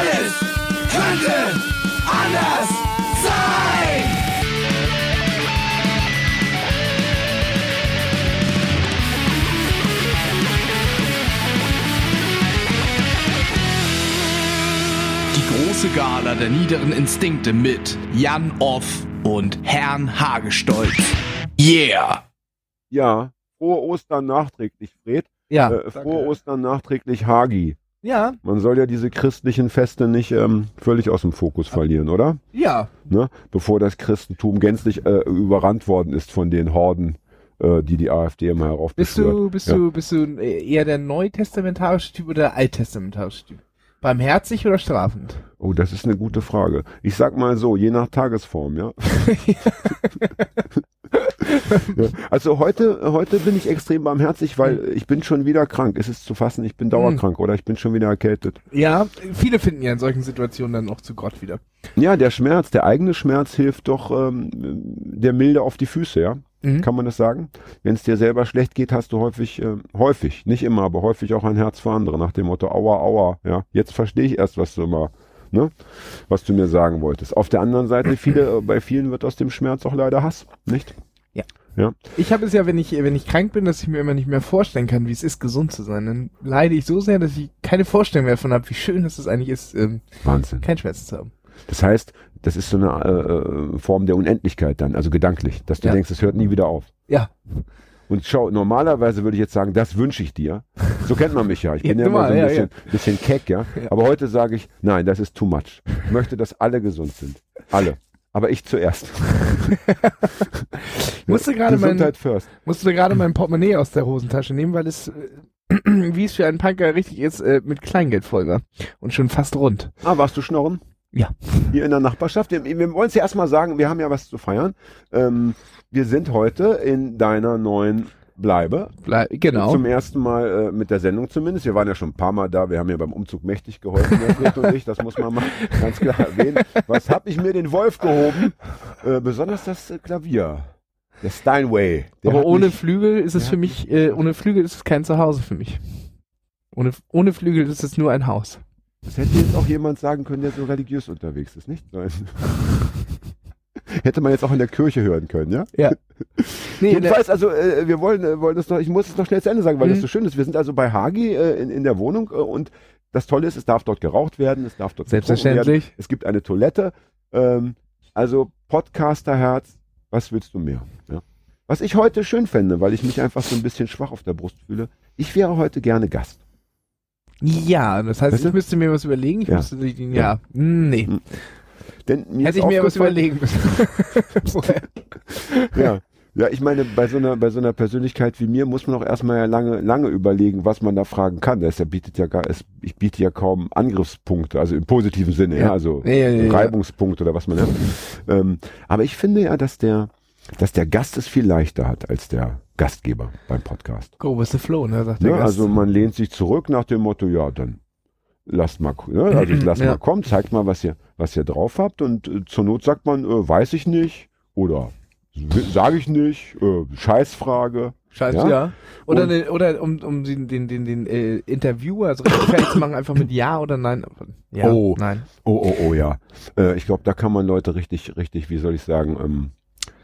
Alles könnte anders sein. Die große Gala der niederen Instinkte mit Jan Off und Herrn Hagestolz. Yeah! Ja, frohe Ostern nachträglich, Fred. Ja. Äh, frohe Ostern nachträglich, Hagi. Ja, Man soll ja diese christlichen Feste nicht ähm, völlig aus dem Fokus verlieren, oder? ja. Ne? Bevor das Christentum gänzlich äh, überrannt worden ist von den Horden, äh, die die AfD immer heraufbeschwört. Bist du, bist ja. du, bist du eher der neutestamentarische Typ oder der alttestamentarische Typ? Barmherzig oder strafend? Oh, das ist eine gute Frage. Ich sag mal so, je nach Tagesform, ja. ja. Also heute, heute bin ich extrem barmherzig, weil ich bin schon wieder krank. Es ist zu fassen, ich bin dauerkrank oder ich bin schon wieder erkältet. Ja, viele finden ja in solchen Situationen dann auch zu Gott wieder. Ja, der Schmerz, der eigene Schmerz hilft doch ähm, der Milde auf die Füße, ja. Mhm. Kann man das sagen? Wenn es dir selber schlecht geht, hast du häufig, äh, häufig, nicht immer, aber häufig auch ein Herz für andere, nach dem Motto, aua, aua, ja. Jetzt verstehe ich erst, was du immer, ne, was du mir sagen wolltest. Auf der anderen Seite, viele, äh, bei vielen wird aus dem Schmerz auch leider Hass, nicht? Ja. Ja. Ich habe es ja, wenn ich, wenn ich krank bin, dass ich mir immer nicht mehr vorstellen kann, wie es ist, gesund zu sein. Dann leide ich so sehr, dass ich keine Vorstellung mehr davon habe, wie schön es eigentlich ist, ähm, Wahnsinn. keinen Schmerz zu haben. Das heißt, das ist so eine äh, äh, Form der Unendlichkeit dann, also gedanklich, dass du Ja. denkst, es hört nie wieder auf. Ja. Und schau, normalerweise würde ich jetzt sagen, das wünsche ich dir. So kennt man mich ja. Ich Ja, bin ja immer so ein normal, ja, bisschen, bisschen keck, ja? Ja. Aber heute sage ich, nein, das ist too much. Ich möchte, dass alle gesund sind. Alle. Aber ich zuerst. Ich musste gerade mein, Gesundheit first. musste gerade mein Portemonnaie aus der Hosentasche nehmen, weil es, äh, wie es für einen Punker richtig ist, äh, mit Kleingeld voll war. Und schon fast rund. Ah, warst du schnorren? Ja. Hier in der Nachbarschaft. Wir, wir wollen es ja erstmal sagen, wir haben ja was zu feiern. Ähm, wir sind heute in deiner neuen Bleibe. Ble genau. Zum ersten Mal äh, mit der Sendung zumindest. Wir waren ja schon ein paar Mal da. Wir haben ja beim Umzug mächtig geholfen, und ich. Das muss man mal ganz klar erwähnen. Was hab ich mir den Wolf gehoben? Äh, besonders das äh, Klavier. Der Steinway. Der Aber ohne mich- Flügel ist es für mich, äh, ohne Flügel ist es kein Zuhause für mich. Ohne, ohne Flügel ist es nur ein Haus. Das hätte jetzt auch jemand sagen können, der so religiös unterwegs ist, nicht? Nein. Hätte man jetzt auch in der Kirche hören können, ja? Ja. Nee, Jedenfalls, also äh, wir wollen, äh, wollen das noch, ich muss es noch schnell zu Ende sagen, weil Mhm. das so schön ist. Wir sind also bei Hagi äh, in, in der Wohnung äh, und das Tolle ist, es darf dort geraucht werden, es darf dort getrunken werden. Selbstverständlich. Es gibt eine Toilette. Ähm, also Podcasterherz, was willst du mehr? Ja. Was ich heute schön fände, weil ich mich einfach so ein bisschen schwach auf der Brust fühle, ich wäre heute gerne Gast. Ja, das heißt, Weißt du? ich müsste mir was überlegen. Ich Ja. müsste, Ja. ja, nee. Mhm. Denn mir Hätte ich mir was überlegen müssen. Ja. Ja, ich meine, bei so einer, bei so einer Persönlichkeit wie mir muss man auch erstmal ja lange, lange überlegen, was man da fragen kann. Das bietet ja gar, es, ich biete ja kaum Angriffspunkte, also im positiven Sinne, ja, Ja. also Ja, ja, ja, ja. Reibungspunkte oder was man nennt. Ähm, aber ich finde ja, dass der, dass der Gast es viel leichter hat als der Gastgeber beim Podcast. Go with the flow, ne, sagt der Ne? Gast. Also man lehnt sich zurück nach dem Motto, ja, dann lasst mal, ne? also lasst Ja. mal kommen, zeigt mal, was ihr, was ihr drauf habt und äh, zur Not sagt man, äh, weiß ich nicht oder sage ich nicht, äh, Scheißfrage. Scheiße, Ja. ja. Oder, Und- ne, oder um, um den, den, den, den äh, Interviewer also richtig fertig zu machen, einfach mit Ja oder Nein. Ja, Oh. nein. Oh, oh, oh, ja. Äh, ich glaube, da kann man Leute richtig, richtig, wie soll ich sagen, ähm,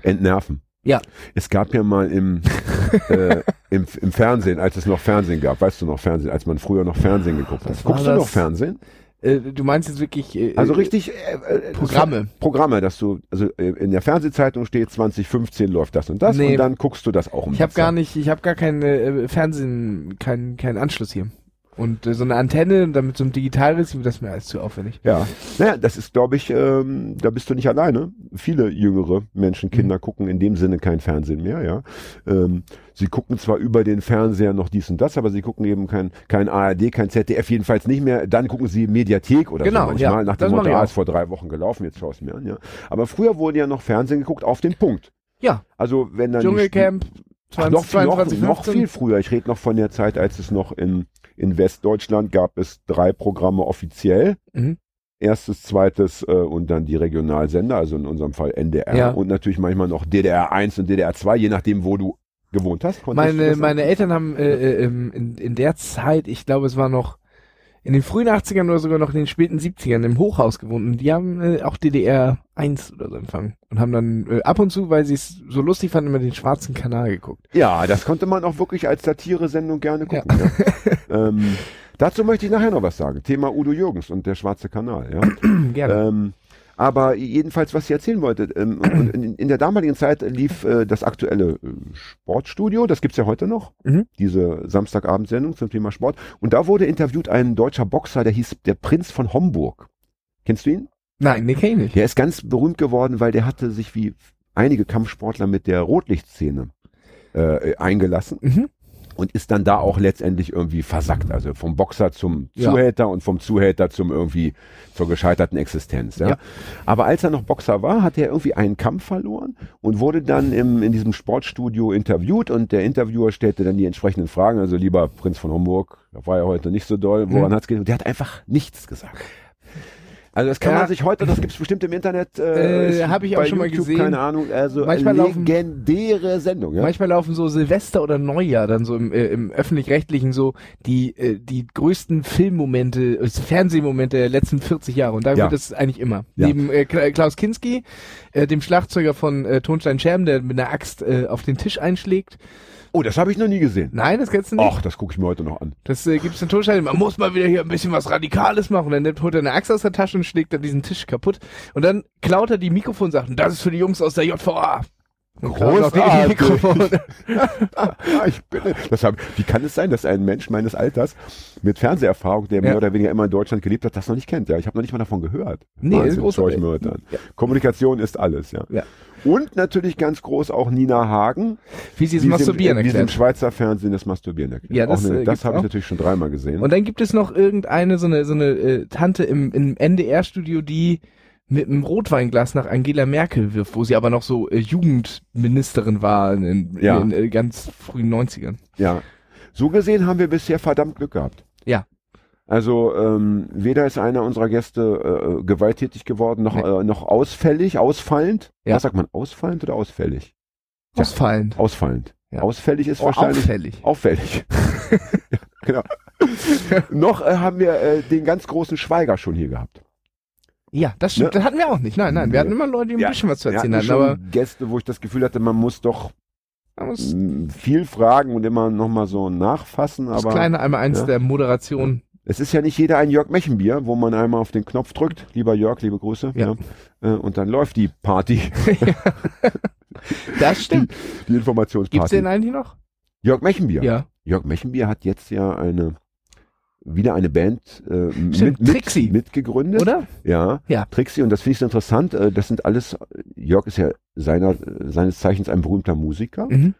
entnerven. Ja. Es gab ja mal im, äh, im, im Fernsehen, als es noch Fernsehen gab, weißt du noch Fernsehen, als man früher noch Fernsehen geguckt hat. Guckst du noch Fernsehen? Äh, du meinst jetzt wirklich äh, Also äh, richtig äh, Programme. Programme, dass du, also in der Fernsehzeitung steht 2015 läuft das und das Nee. und dann guckst du das auch um Ich habe gar nicht, ich habe gar keinen Fernsehen, keinen keinen Anschluss hier. Und äh, so eine Antenne und dann mit so einem Digitalreceiver, das ist mir alles zu aufwendig. Ja, naja, das ist, glaube ich, ähm, da bist du nicht alleine. Viele jüngere Menschen, Kinder gucken in dem Sinne kein Fernsehen mehr, ja. Ähm, sie gucken zwar über den Fernseher noch dies und das, aber sie gucken eben kein, kein ARD, kein ZDF, jedenfalls nicht mehr. Dann gucken sie Mediathek oder Genau, so manchmal, ja, nach dem Motto, ich ah, ist vor drei Wochen gelaufen, jetzt schau es mir an, ja. Aber früher wurde ja noch Fernsehen geguckt auf den Punkt. Ja. Also wenn dann Dschungelcamp, Ach, 20, noch, 22, noch, noch 15. viel früher. Ich rede noch von der Zeit, als es noch in, in Westdeutschland gab es drei Programme offiziell. Mhm. Erstes, zweites äh, und dann die Regionalsender, also in unserem Fall NDR Ja. und natürlich manchmal noch DDR 1 und DDR 2, je nachdem, wo du gewohnt hast. Meine, meine Eltern haben äh, äh, ähm, in, in der Zeit, ich glaube, es war noch in den frühen 80ern oder sogar noch in den späten 70ern im Hochhaus gewohnt und die haben äh, auch DDR 1 oder so empfangen und haben dann äh, ab und zu, weil sie es so lustig fanden, immer den schwarzen Kanal geguckt. Ja, das konnte man auch wirklich als Satire-Sendung gerne gucken. Ja. ähm, dazu möchte ich nachher noch was sagen. Thema Udo Jürgens und der schwarze Kanal. Ja. Gerne. Ähm, aber jedenfalls, was ich erzählen wollte, ähm, in, in der damaligen Zeit lief äh, das aktuelle äh, Sportstudio, das gibt's ja heute noch, Mhm. diese Samstagabendsendung zum Thema Sport. Und da wurde interviewt ein deutscher Boxer, der hieß der Prinz von Homburg. Kennst du ihn? Nein, nee, kenn ich nicht. Der ist ganz berühmt geworden, weil der hatte sich wie einige Kampfsportler mit der Rotlichtszene äh, eingelassen Mhm. Und ist dann da auch letztendlich irgendwie versackt. Also vom Boxer zum Ja. Zuhälter und vom Zuhälter zum irgendwie zur gescheiterten Existenz. Ja? Ja. Aber als er noch Boxer war, hat er irgendwie einen Kampf verloren und wurde dann im, in diesem Sportstudio interviewt und der Interviewer stellte dann die entsprechenden Fragen. Also lieber Prinz von Homburg, da war ja heute nicht so doll, woran Mhm. hat's? Und der hat einfach nichts gesagt. Also das kann Ja. man sich heute, das gibt's bestimmt im Internet. Äh, Äh, ist hab ich auch schon mal YouTube, gesehen. Keine Ahnung, also Manchmal laufen- legendäre Sendung. Ja? Manchmal laufen so Silvester oder Neujahr dann so im, äh, im öffentlich-rechtlichen so die äh, die größten Filmmomente, äh, Fernsehmomente der letzten 40 Jahre und da Ja. wird das eigentlich immer. Ja. Neben äh, Kla- Klaus Kinski, äh, dem Schlagzeuger von äh, Tonstein Scherben, der mit einer Axt äh, auf den Tisch einschlägt. Oh, das habe ich noch nie gesehen. Nein, das kennst du nicht. Ach, das gucke ich mir heute noch an. Das äh, gibt's in Tonstein. Man muss mal wieder hier ein bisschen was Radikales machen. Dann nimmt, holt er eine Axt aus der Tasche und schlägt dann diesen Tisch kaputt. Und dann klaut er die Mikrofonsachen. Das ist für die Jungs aus der JVA. Großartig. Ah, ich bin, das hab, wie kann es sein, dass ein Mensch meines Alters mit Fernseherfahrung, der mehr Ja. oder weniger immer in Deutschland gelebt hat, das noch nicht kennt? Ja, ich habe noch nicht mal davon gehört. Nee, Wahnsinn, ist großartig. schau ich mir heute an. Ja. Kommunikation ist alles, ja. Ja. Und natürlich ganz groß auch Nina Hagen, Wie sie es Masturbieren im, in diesem erklärt. Schweizer Fernsehen das Masturbieren erklärt. Ja, das, eine, äh, das habe ich natürlich schon dreimal gesehen. Und dann gibt es noch irgendeine, so eine, so eine äh, Tante im, im NDR-Studio, die mit einem Rotweinglas nach Angela Merkel wirft, wo sie aber noch so äh, Jugendministerin war in, in, Ja. in äh, ganz frühen 90ern. Ja. So gesehen haben wir bisher verdammt Glück gehabt. Ja. Also ähm, weder ist einer unserer Gäste äh, gewalttätig geworden, noch, Nee. äh, noch ausfällig, ausfallend. Ja. Was sagt man, ausfallend oder ausfällig? Ausfallend. Ausfallend. Ja. Ausfällig ist Oh, wahrscheinlich auffällig. auffällig. ja, genau. noch äh, haben wir äh, den ganz großen Schweiger schon hier gehabt. Ja, das stimmt. Ne? Das hatten wir auch nicht. Nein, nein. Wir hatten immer Leute, die ein Ja, bisschen was zu erzählen hatten Aber Gäste, wo ich das Gefühl hatte, man muss doch mh, viel fragen und immer noch mal so nachfassen. das Aber kleine einmal eins ja. der Moderation. Es ist ja nicht jeder ein Jörg Mechenbier, wo man einmal auf den Knopf drückt, lieber Jörg, liebe Grüße, Ja. ja. äh, und dann läuft die Party, Das stimmt. die Informationsparty. Gibt's den eigentlich noch? Jörg Mechenbier. Ja. Jörg Mechenbier hat jetzt ja eine wieder eine Band äh, Stimmt, mit, Trixie. mit, mitgegründet. Oder? Ja, Ja. Trixie und das finde ich so interessant. Äh, das sind alles, Jörg ist ja seiner, seines Zeichens ein berühmter Musiker Mhm.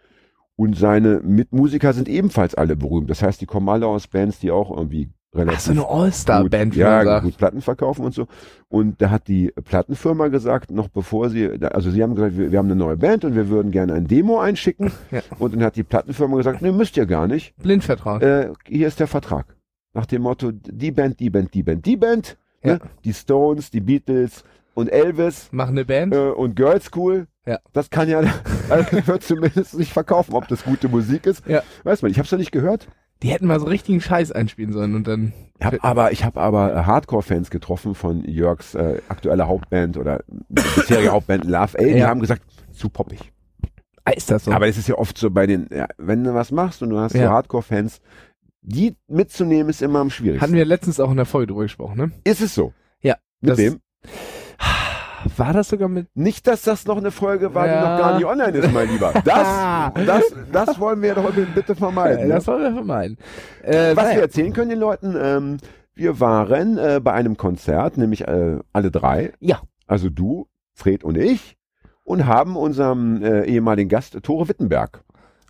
und seine Mitmusiker sind ebenfalls alle berühmt. Das heißt, die kommen alle aus Bands, die auch irgendwie relativ Ach, so eine All-Star-Band, ja, sagt. gut Platten verkaufen und so. Und da hat die Plattenfirma gesagt, noch bevor sie, also sie haben gesagt, wir, wir haben eine neue Band und wir würden gerne ein Demo einschicken. Ja. Und dann hat die Plattenfirma gesagt, ne, müsst ihr gar nicht. Blindvertrag. Äh, hier ist der Vertrag. Nach dem Motto, die Band, die Band, die Band, die Band, Ja. ne? die Stones, die Beatles und Elvis Machen eine Band. äh, und Girls School. Ja. Das kann ja, also wird zumindest nicht verkaufen, ob das gute Musik ist. Ja. Weiß man, ich habe es noch nicht gehört. Die hätten mal so richtigen Scheiß einspielen sollen und dann. Ich hab aber, ich habe aber äh, Hardcore-Fans getroffen von Jörgs äh, aktueller Hauptband oder bisherige Hauptband Love A. Die Ja. haben gesagt, zu poppig. Ah, ist das so? Aber es ist ja oft so bei den, ja, wenn du was machst und du hast so Ja. Hardcore-Fans, die mitzunehmen ist immer am schwierigsten. Hatten wir letztens auch in der Folge drüber gesprochen, ne? ist es so? Ja, Mit dem? War das sogar mit. Nicht, dass das noch eine Folge war, die Ja. noch gar nicht online ist, mein Lieber. Das, das, das wollen wir doch bitte vermeiden. Ja? das wollen wir vermeiden. Äh, Was wir erzählen können den Leuten, ähm, wir waren äh, bei einem Konzert, nämlich äh, alle drei. Ja. Also du, Fred und ich. Und haben unserem äh, ehemaligen Gast Tore Wittenberg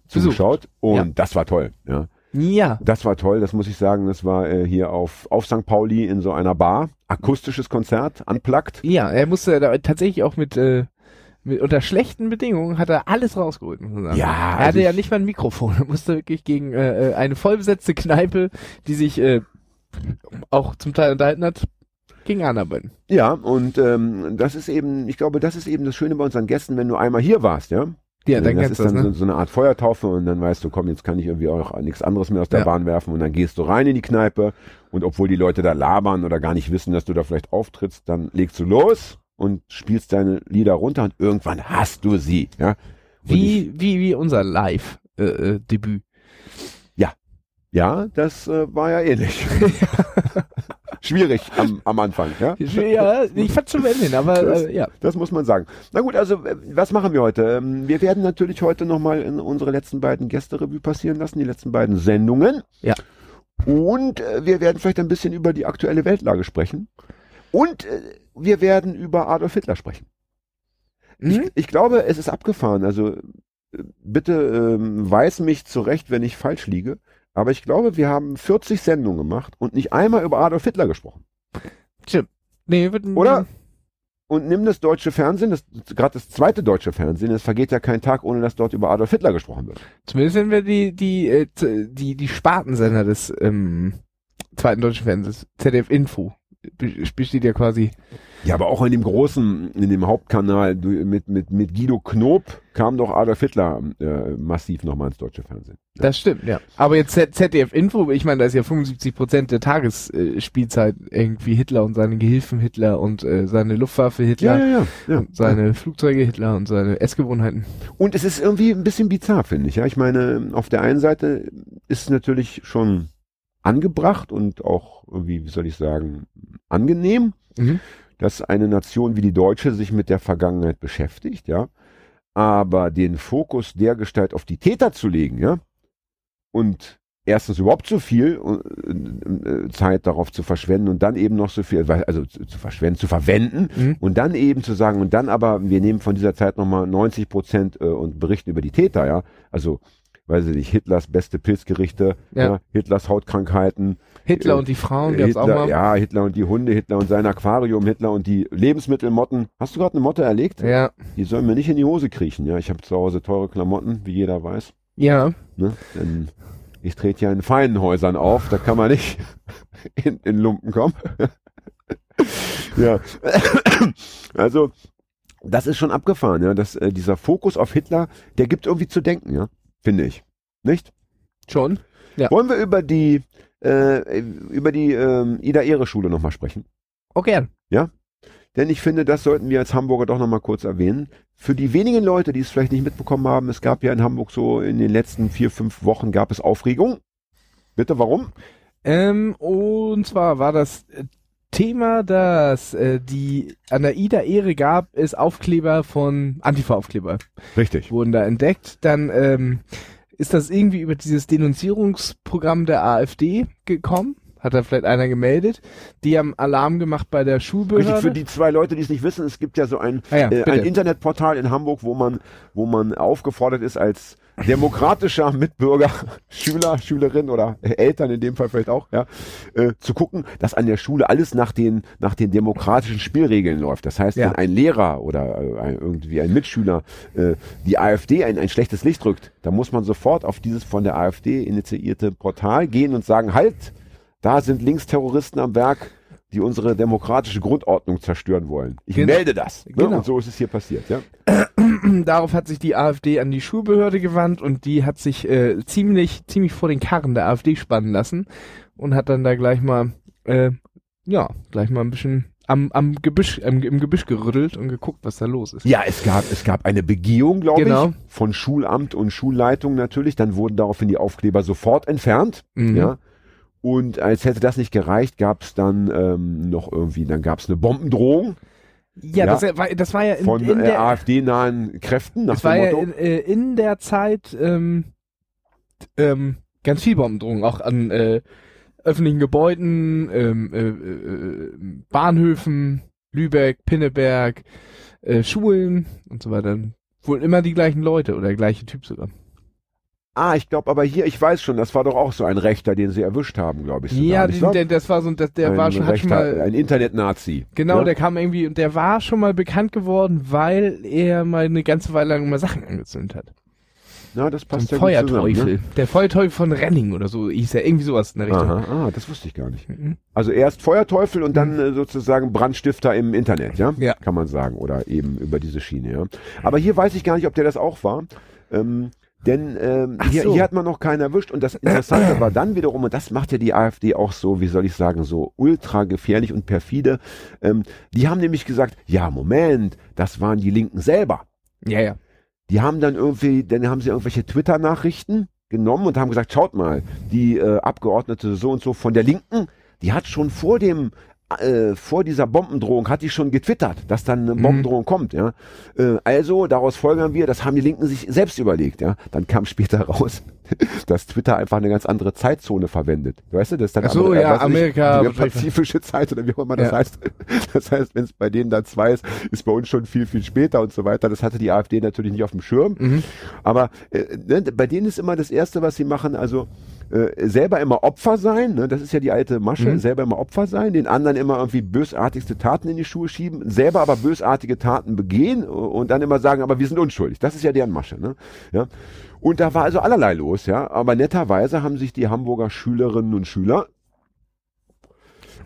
zugeschaut. Und Ja. das war toll. Ja. Ja. Das war toll, das muss ich sagen. Das war äh, hier auf, auf St. Pauli in so einer Bar. Akustisches Konzert, unplugged. Ja, er musste da tatsächlich auch mit, äh, mit unter schlechten Bedingungen hat er alles rausgeholt, muss man sagen. Ja, Er also hatte ja ich- nicht mal ein Mikrofon. Er musste wirklich gegen äh, äh, eine vollbesetzte Kneipe, die sich äh, auch zum Teil unterhalten hat, gegen anarbeiten. Ja, und ähm, das ist eben, ich glaube, das ist eben das Schöne bei unseren Gästen, wenn du einmal hier warst, ja, Ja, dann das ist du das, dann ne? so, so eine Art Feuertaufe und dann weißt du, komm, jetzt kann ich irgendwie auch nichts anderes mehr aus der Ja. Bahn werfen und dann gehst du rein in die Kneipe und obwohl die Leute da labern oder gar nicht wissen, dass du da vielleicht auftrittst, dann legst du los und spielst deine Lieder runter und irgendwann hast du sie, ja. Und ich, Wie, wie, wie unser Live-Debüt. ja, das äh, war ja ähnlich. Schwierig am, am Anfang, ja. ja, ich fand's schon Ende hin, aber Das- äh, ja. Das muss man sagen. Na gut, also äh, was machen wir heute? Ähm, Wir werden natürlich heute nochmal in unsere letzten beiden Gästerevue passieren lassen, die letzten beiden Sendungen. Ja. Und äh, wir werden vielleicht ein bisschen über die aktuelle Weltlage sprechen. Und äh, wir werden über Adolf Hitler sprechen. Ich, Hm? ich glaube, es ist abgefahren. Also bitte ähm, weiß mich zurecht, wenn ich falsch liege. Aber ich glaube, wir haben 40 Sendungen gemacht und nicht einmal über Adolf Hitler gesprochen. Nee, wird, Oder? Und nimm das deutsche Fernsehen, das gerade das zweite deutsche Fernsehen, es vergeht ja kein Tag, ohne dass dort über Adolf Hitler gesprochen wird. Zumindest wenn wir die, die, äh, die, die Spartensender des ähm, zweiten deutschen Fernsehens, ZDF Info, besteht ja quasi. Ja, aber auch in dem großen, in dem Hauptkanal mit, mit, mit Guido Knob kam doch Adolf Hitler äh, massiv nochmal ins deutsche Fernsehen. Das stimmt, ja. Aber jetzt ZDF Info, ich meine, da ist ja 75 Prozent der Tagesspielzeit Spielzeit irgendwie Hitler und seine Gehilfen Hitler und äh, seine Luftwaffe Hitler. ja, ja. ja. Und seine Flugzeuge Hitler und seine Essgewohnheiten. Und es ist irgendwie ein bisschen bizarr, finde ich. Ja, ich meine, auf der einen Seite ist es natürlich schon angebracht und auch irgendwie, wie soll ich sagen, angenehm, Mhm. dass eine Nation wie die deutsche sich mit der Vergangenheit beschäftigt, ja. Aber den Fokus der Gestalt auf die Täter zu legen, ja, und erstens überhaupt so viel äh, äh, Zeit darauf zu verschwenden und dann eben noch so viel, also zu, zu verschwenden, zu verwenden Mhm. und dann eben zu sagen, und dann aber, wir nehmen von dieser Zeit nochmal 90 Prozent äh, und berichten über die Täter, ja. Also, weiß ich nicht, Hitlers beste Pilzgerichte, Ja. ja. Hitlers Hautkrankheiten, Hitler Äh, und die Frauen gab's auch Hitler, mal. ja, Hitler und die Hunde, Hitler und sein Aquarium, Hitler und die Lebensmittelmotten. Hast du gerade eine Motte erlegt? Ja. Die sollen mir nicht in die Hose kriechen, ja. Ich habe zu Hause teure Klamotten, wie jeder weiß. Ja. Ne? Denn ich trete ja in feinen Häusern auf, da kann man nicht in, in Lumpen kommen. ja. Also, das ist schon abgefahren, ja. Das, äh, dieser Fokus auf Hitler, der gibt irgendwie zu denken, ja. Finde ich. Nicht? Schon. Ja. Wollen wir über die, äh, über die ähm, Ida-Ehre-Schule nochmal sprechen? Oh, gern. Denn ich finde, das sollten wir als Hamburger doch nochmal kurz erwähnen. Für die wenigen Leute, die es vielleicht nicht mitbekommen haben, es gab ja in Hamburg so in den letzten vier, fünf Wochen gab es Aufregung. Bitte, warum? Ähm, und zwar war das Thema, dass äh, die an der Ida-Ehre gab, es Aufkleber von Antifa-Aufkleber Richtig. wurden da entdeckt. Dann ähm, ist das irgendwie über dieses Denunzierungsprogramm der AfD gekommen. Hat da vielleicht einer gemeldet. Die haben Alarm gemacht bei der Schulbehörde. Richtig, für die zwei Leute, die es nicht wissen, es gibt ja so ein, Ah ja, äh, ein Internetportal in Hamburg, wo man, wo man aufgefordert ist, als demokratischer Mitbürger, Schüler, Schülerin oder Eltern in dem Fall vielleicht auch, ja, äh, zu gucken, dass an der Schule alles nach den, nach den demokratischen Spielregeln läuft. Das heißt, Ja. wenn ein Lehrer oder äh, ein, irgendwie ein Mitschüler äh, die AfD ein, ein schlechtes Licht rückt, dann muss man sofort auf dieses von der AfD initiierte Portal gehen und sagen, halt, da sind Linksterroristen am Werk, die unsere demokratische Grundordnung zerstören wollen. Ich Genau. melde das. Ne? Genau. Und so ist es hier passiert, ja. Darauf hat sich die AfD an die Schulbehörde gewandt und die hat sich äh, ziemlich, ziemlich vor den Karren der AfD spannen lassen und hat dann da gleich mal, äh, ja, gleich mal ein bisschen am, am Gebüsch, am, im Gebüsch gerüttelt und geguckt, was da los ist. Ja, es gab, es gab eine Begehung, glaube Genau. ich, von Schulamt und Schulleitung natürlich. Dann wurden daraufhin die Aufkleber sofort entfernt. Mhm. Ja. Und als hätte das nicht gereicht, gab es dann ähm, noch irgendwie, dann gab es eine Bombendrohung Ja, Ja. Das, war, das war ja in, von in äh, der, AfD-nahen Kräften nach das war dem ja Motto. in, äh, in der Zeit ähm, ähm, ganz viel Bombendrohungen, auch an äh, öffentlichen Gebäuden, ähm, äh, äh, Bahnhöfen, Lübeck, Pinneberg, äh, Schulen und so weiter. Wohl immer die gleichen Leute oder der gleiche Typ sogar. Ah, ich glaube aber hier, ich weiß schon, das war doch auch so ein Rechter, den sie erwischt haben, glaube ich. sogar, ja, den, der, das war so, das, der ein war schon, Rechter, mal, ein Internet-Nazi. genau, ja? der kam irgendwie und der war schon mal bekannt geworden, weil er mal eine ganze Weile lang mal Sachen angezündet hat. Na, das So ein passt ja gut Feuerteufel. zusammen. Ne? Der Feuerteufel von Renning oder so hieß ja irgendwie sowas in der Richtung. Aha, ah, das wusste ich gar nicht. Mhm. Also erst Feuerteufel und dann äh, sozusagen Brandstifter im Internet, ja? Ja. Kann man sagen. Oder eben über diese Schiene, ja. Aber hier weiß ich gar nicht, ob der das auch war. Ähm, denn ähm, hier, so. hier hat man noch keinen erwischt. Und das Interessante war dann wiederum, und das macht ja die AfD auch so, wie soll ich sagen, so ultra gefährlich und perfide. Ähm, die haben nämlich gesagt, ja, Moment, das waren die Linken selber. Ja, ja. Die haben dann irgendwie, dann haben sie irgendwelche Twitter-Nachrichten genommen und haben gesagt, schaut mal, die äh, Abgeordnete so und so von der Linken, die hat schon vor dem äh, vor dieser Bombendrohung hat die schon getwittert, dass dann eine Mhm. Bombendrohung kommt, ja. Äh, also daraus folgern wir, das haben die Linken sich selbst überlegt, ja. Dann kam später raus, dass Twitter einfach eine ganz andere Zeitzone verwendet. Weißt du, das ist dann Ach so, andere- ja, nicht, Amerika, die wahrscheinlich. pazifische Zeit oder wie auch immer das Ja. heißt. Das heißt, wenn es bei denen dann zwei ist, ist bei uns schon viel, viel später und so weiter. Das hatte die AfD natürlich nicht auf dem Schirm. Mhm. Aber äh, ne, bei denen ist immer das Erste, was sie machen, also äh, selber immer Opfer sein, ne? das ist ja die alte Masche, Mhm. selber immer Opfer sein, den anderen immer irgendwie bösartigste Taten in die Schuhe schieben, selber aber bösartige Taten begehen und dann immer sagen, aber wir sind unschuldig. Das ist ja deren Masche. Ne? Ja? Und da war also allerlei los, ja. Aber netterweise haben sich die Hamburger Schülerinnen und Schüler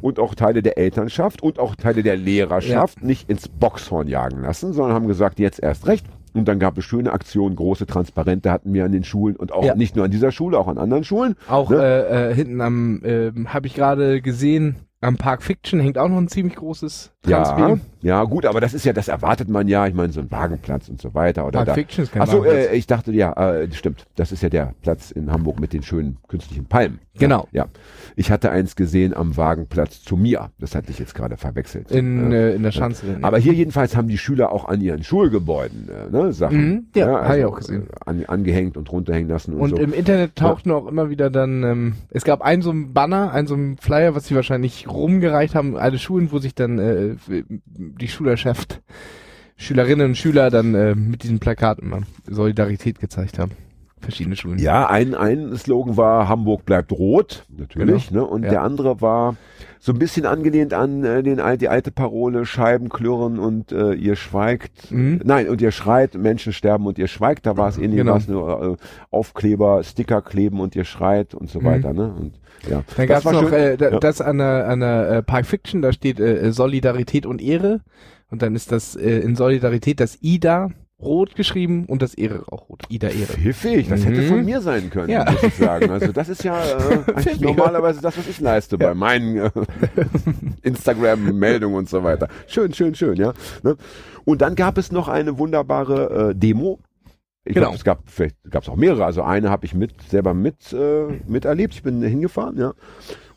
und auch Teile der Elternschaft und auch Teile der Lehrerschaft nicht ins Boxhorn jagen lassen, sondern haben gesagt, jetzt erst recht. Und dann gab es schöne Aktionen, große Transparente hatten wir an den Schulen und auch Ja. nicht nur an dieser Schule, auch an anderen Schulen. Auch Ne? äh, äh, hinten am, ähm, habe ich gerade gesehen, am Park Fiction hängt auch noch ein ziemlich großes Ja, Transfer. ja, gut, aber das ist ja, das erwartet man ja. Ich meine, so ein Wagenplatz und so weiter. Oder Park da. Fiction ist kein Achso, äh, ich dachte, ja, äh, stimmt. Das ist ja der Platz in Hamburg mit den schönen künstlichen Palmen. Genau. Ja. Ich hatte eins gesehen am Wagenplatz zu mir. Das hatte ich jetzt gerade verwechselt. In, Ja. äh, in der Schanze. ja. Aber hier jedenfalls haben die Schüler auch an ihren Schulgebäuden äh, ne, Sachen Mhm, ja, hab ich auch gesehen. äh, An, angehängt und runterhängen lassen und, Und so. im Internet tauchten auch immer wieder dann, ähm, es gab einen so einen Banner, einen so einen Flyer, was sie wahrscheinlich rumgereicht haben, alle Schulen, wo sich dann äh, die Schülerschaft, Schülerinnen und Schüler dann äh, mit diesen Plakaten Solidarität gezeigt haben. Verschiedene Schulen. Ja, ein, ein Slogan war Hamburg bleibt rot, natürlich, ne? Und Ja. der andere war so ein bisschen angelehnt an äh, den die alte Parole Scheiben klirren und äh, ihr schweigt. Mhm. Nein, und ihr schreit, Menschen sterben und ihr schweigt. Da war es ähnlich, Genau. es nur äh, Aufkleber, Sticker kleben und ihr schreit und so Mhm. weiter, ne? Und ja. Dann Das gab's war noch schön. äh, da, Ja. das an der, an der äh, Park Fiction, da steht äh, Solidarität und Ehre. Und dann ist das äh, in Solidarität das Ida rot geschrieben und das Ehre auch rot. Ida Ehre. Pfiffig, das hätte Mhm. von mir sein können, Ja. muss ich sagen. Also das ist ja äh, normalerweise das, was ich leiste bei meinen äh, Instagram-Meldungen und so weiter. Schön, schön, schön, ja. Ne? Und dann gab es noch eine wunderbare äh, Demo. Ich Genau. glaube, es gab vielleicht gab es auch mehrere. Also eine habe ich mit selber mit äh, miterlebt. Ich bin hingefahren, ja.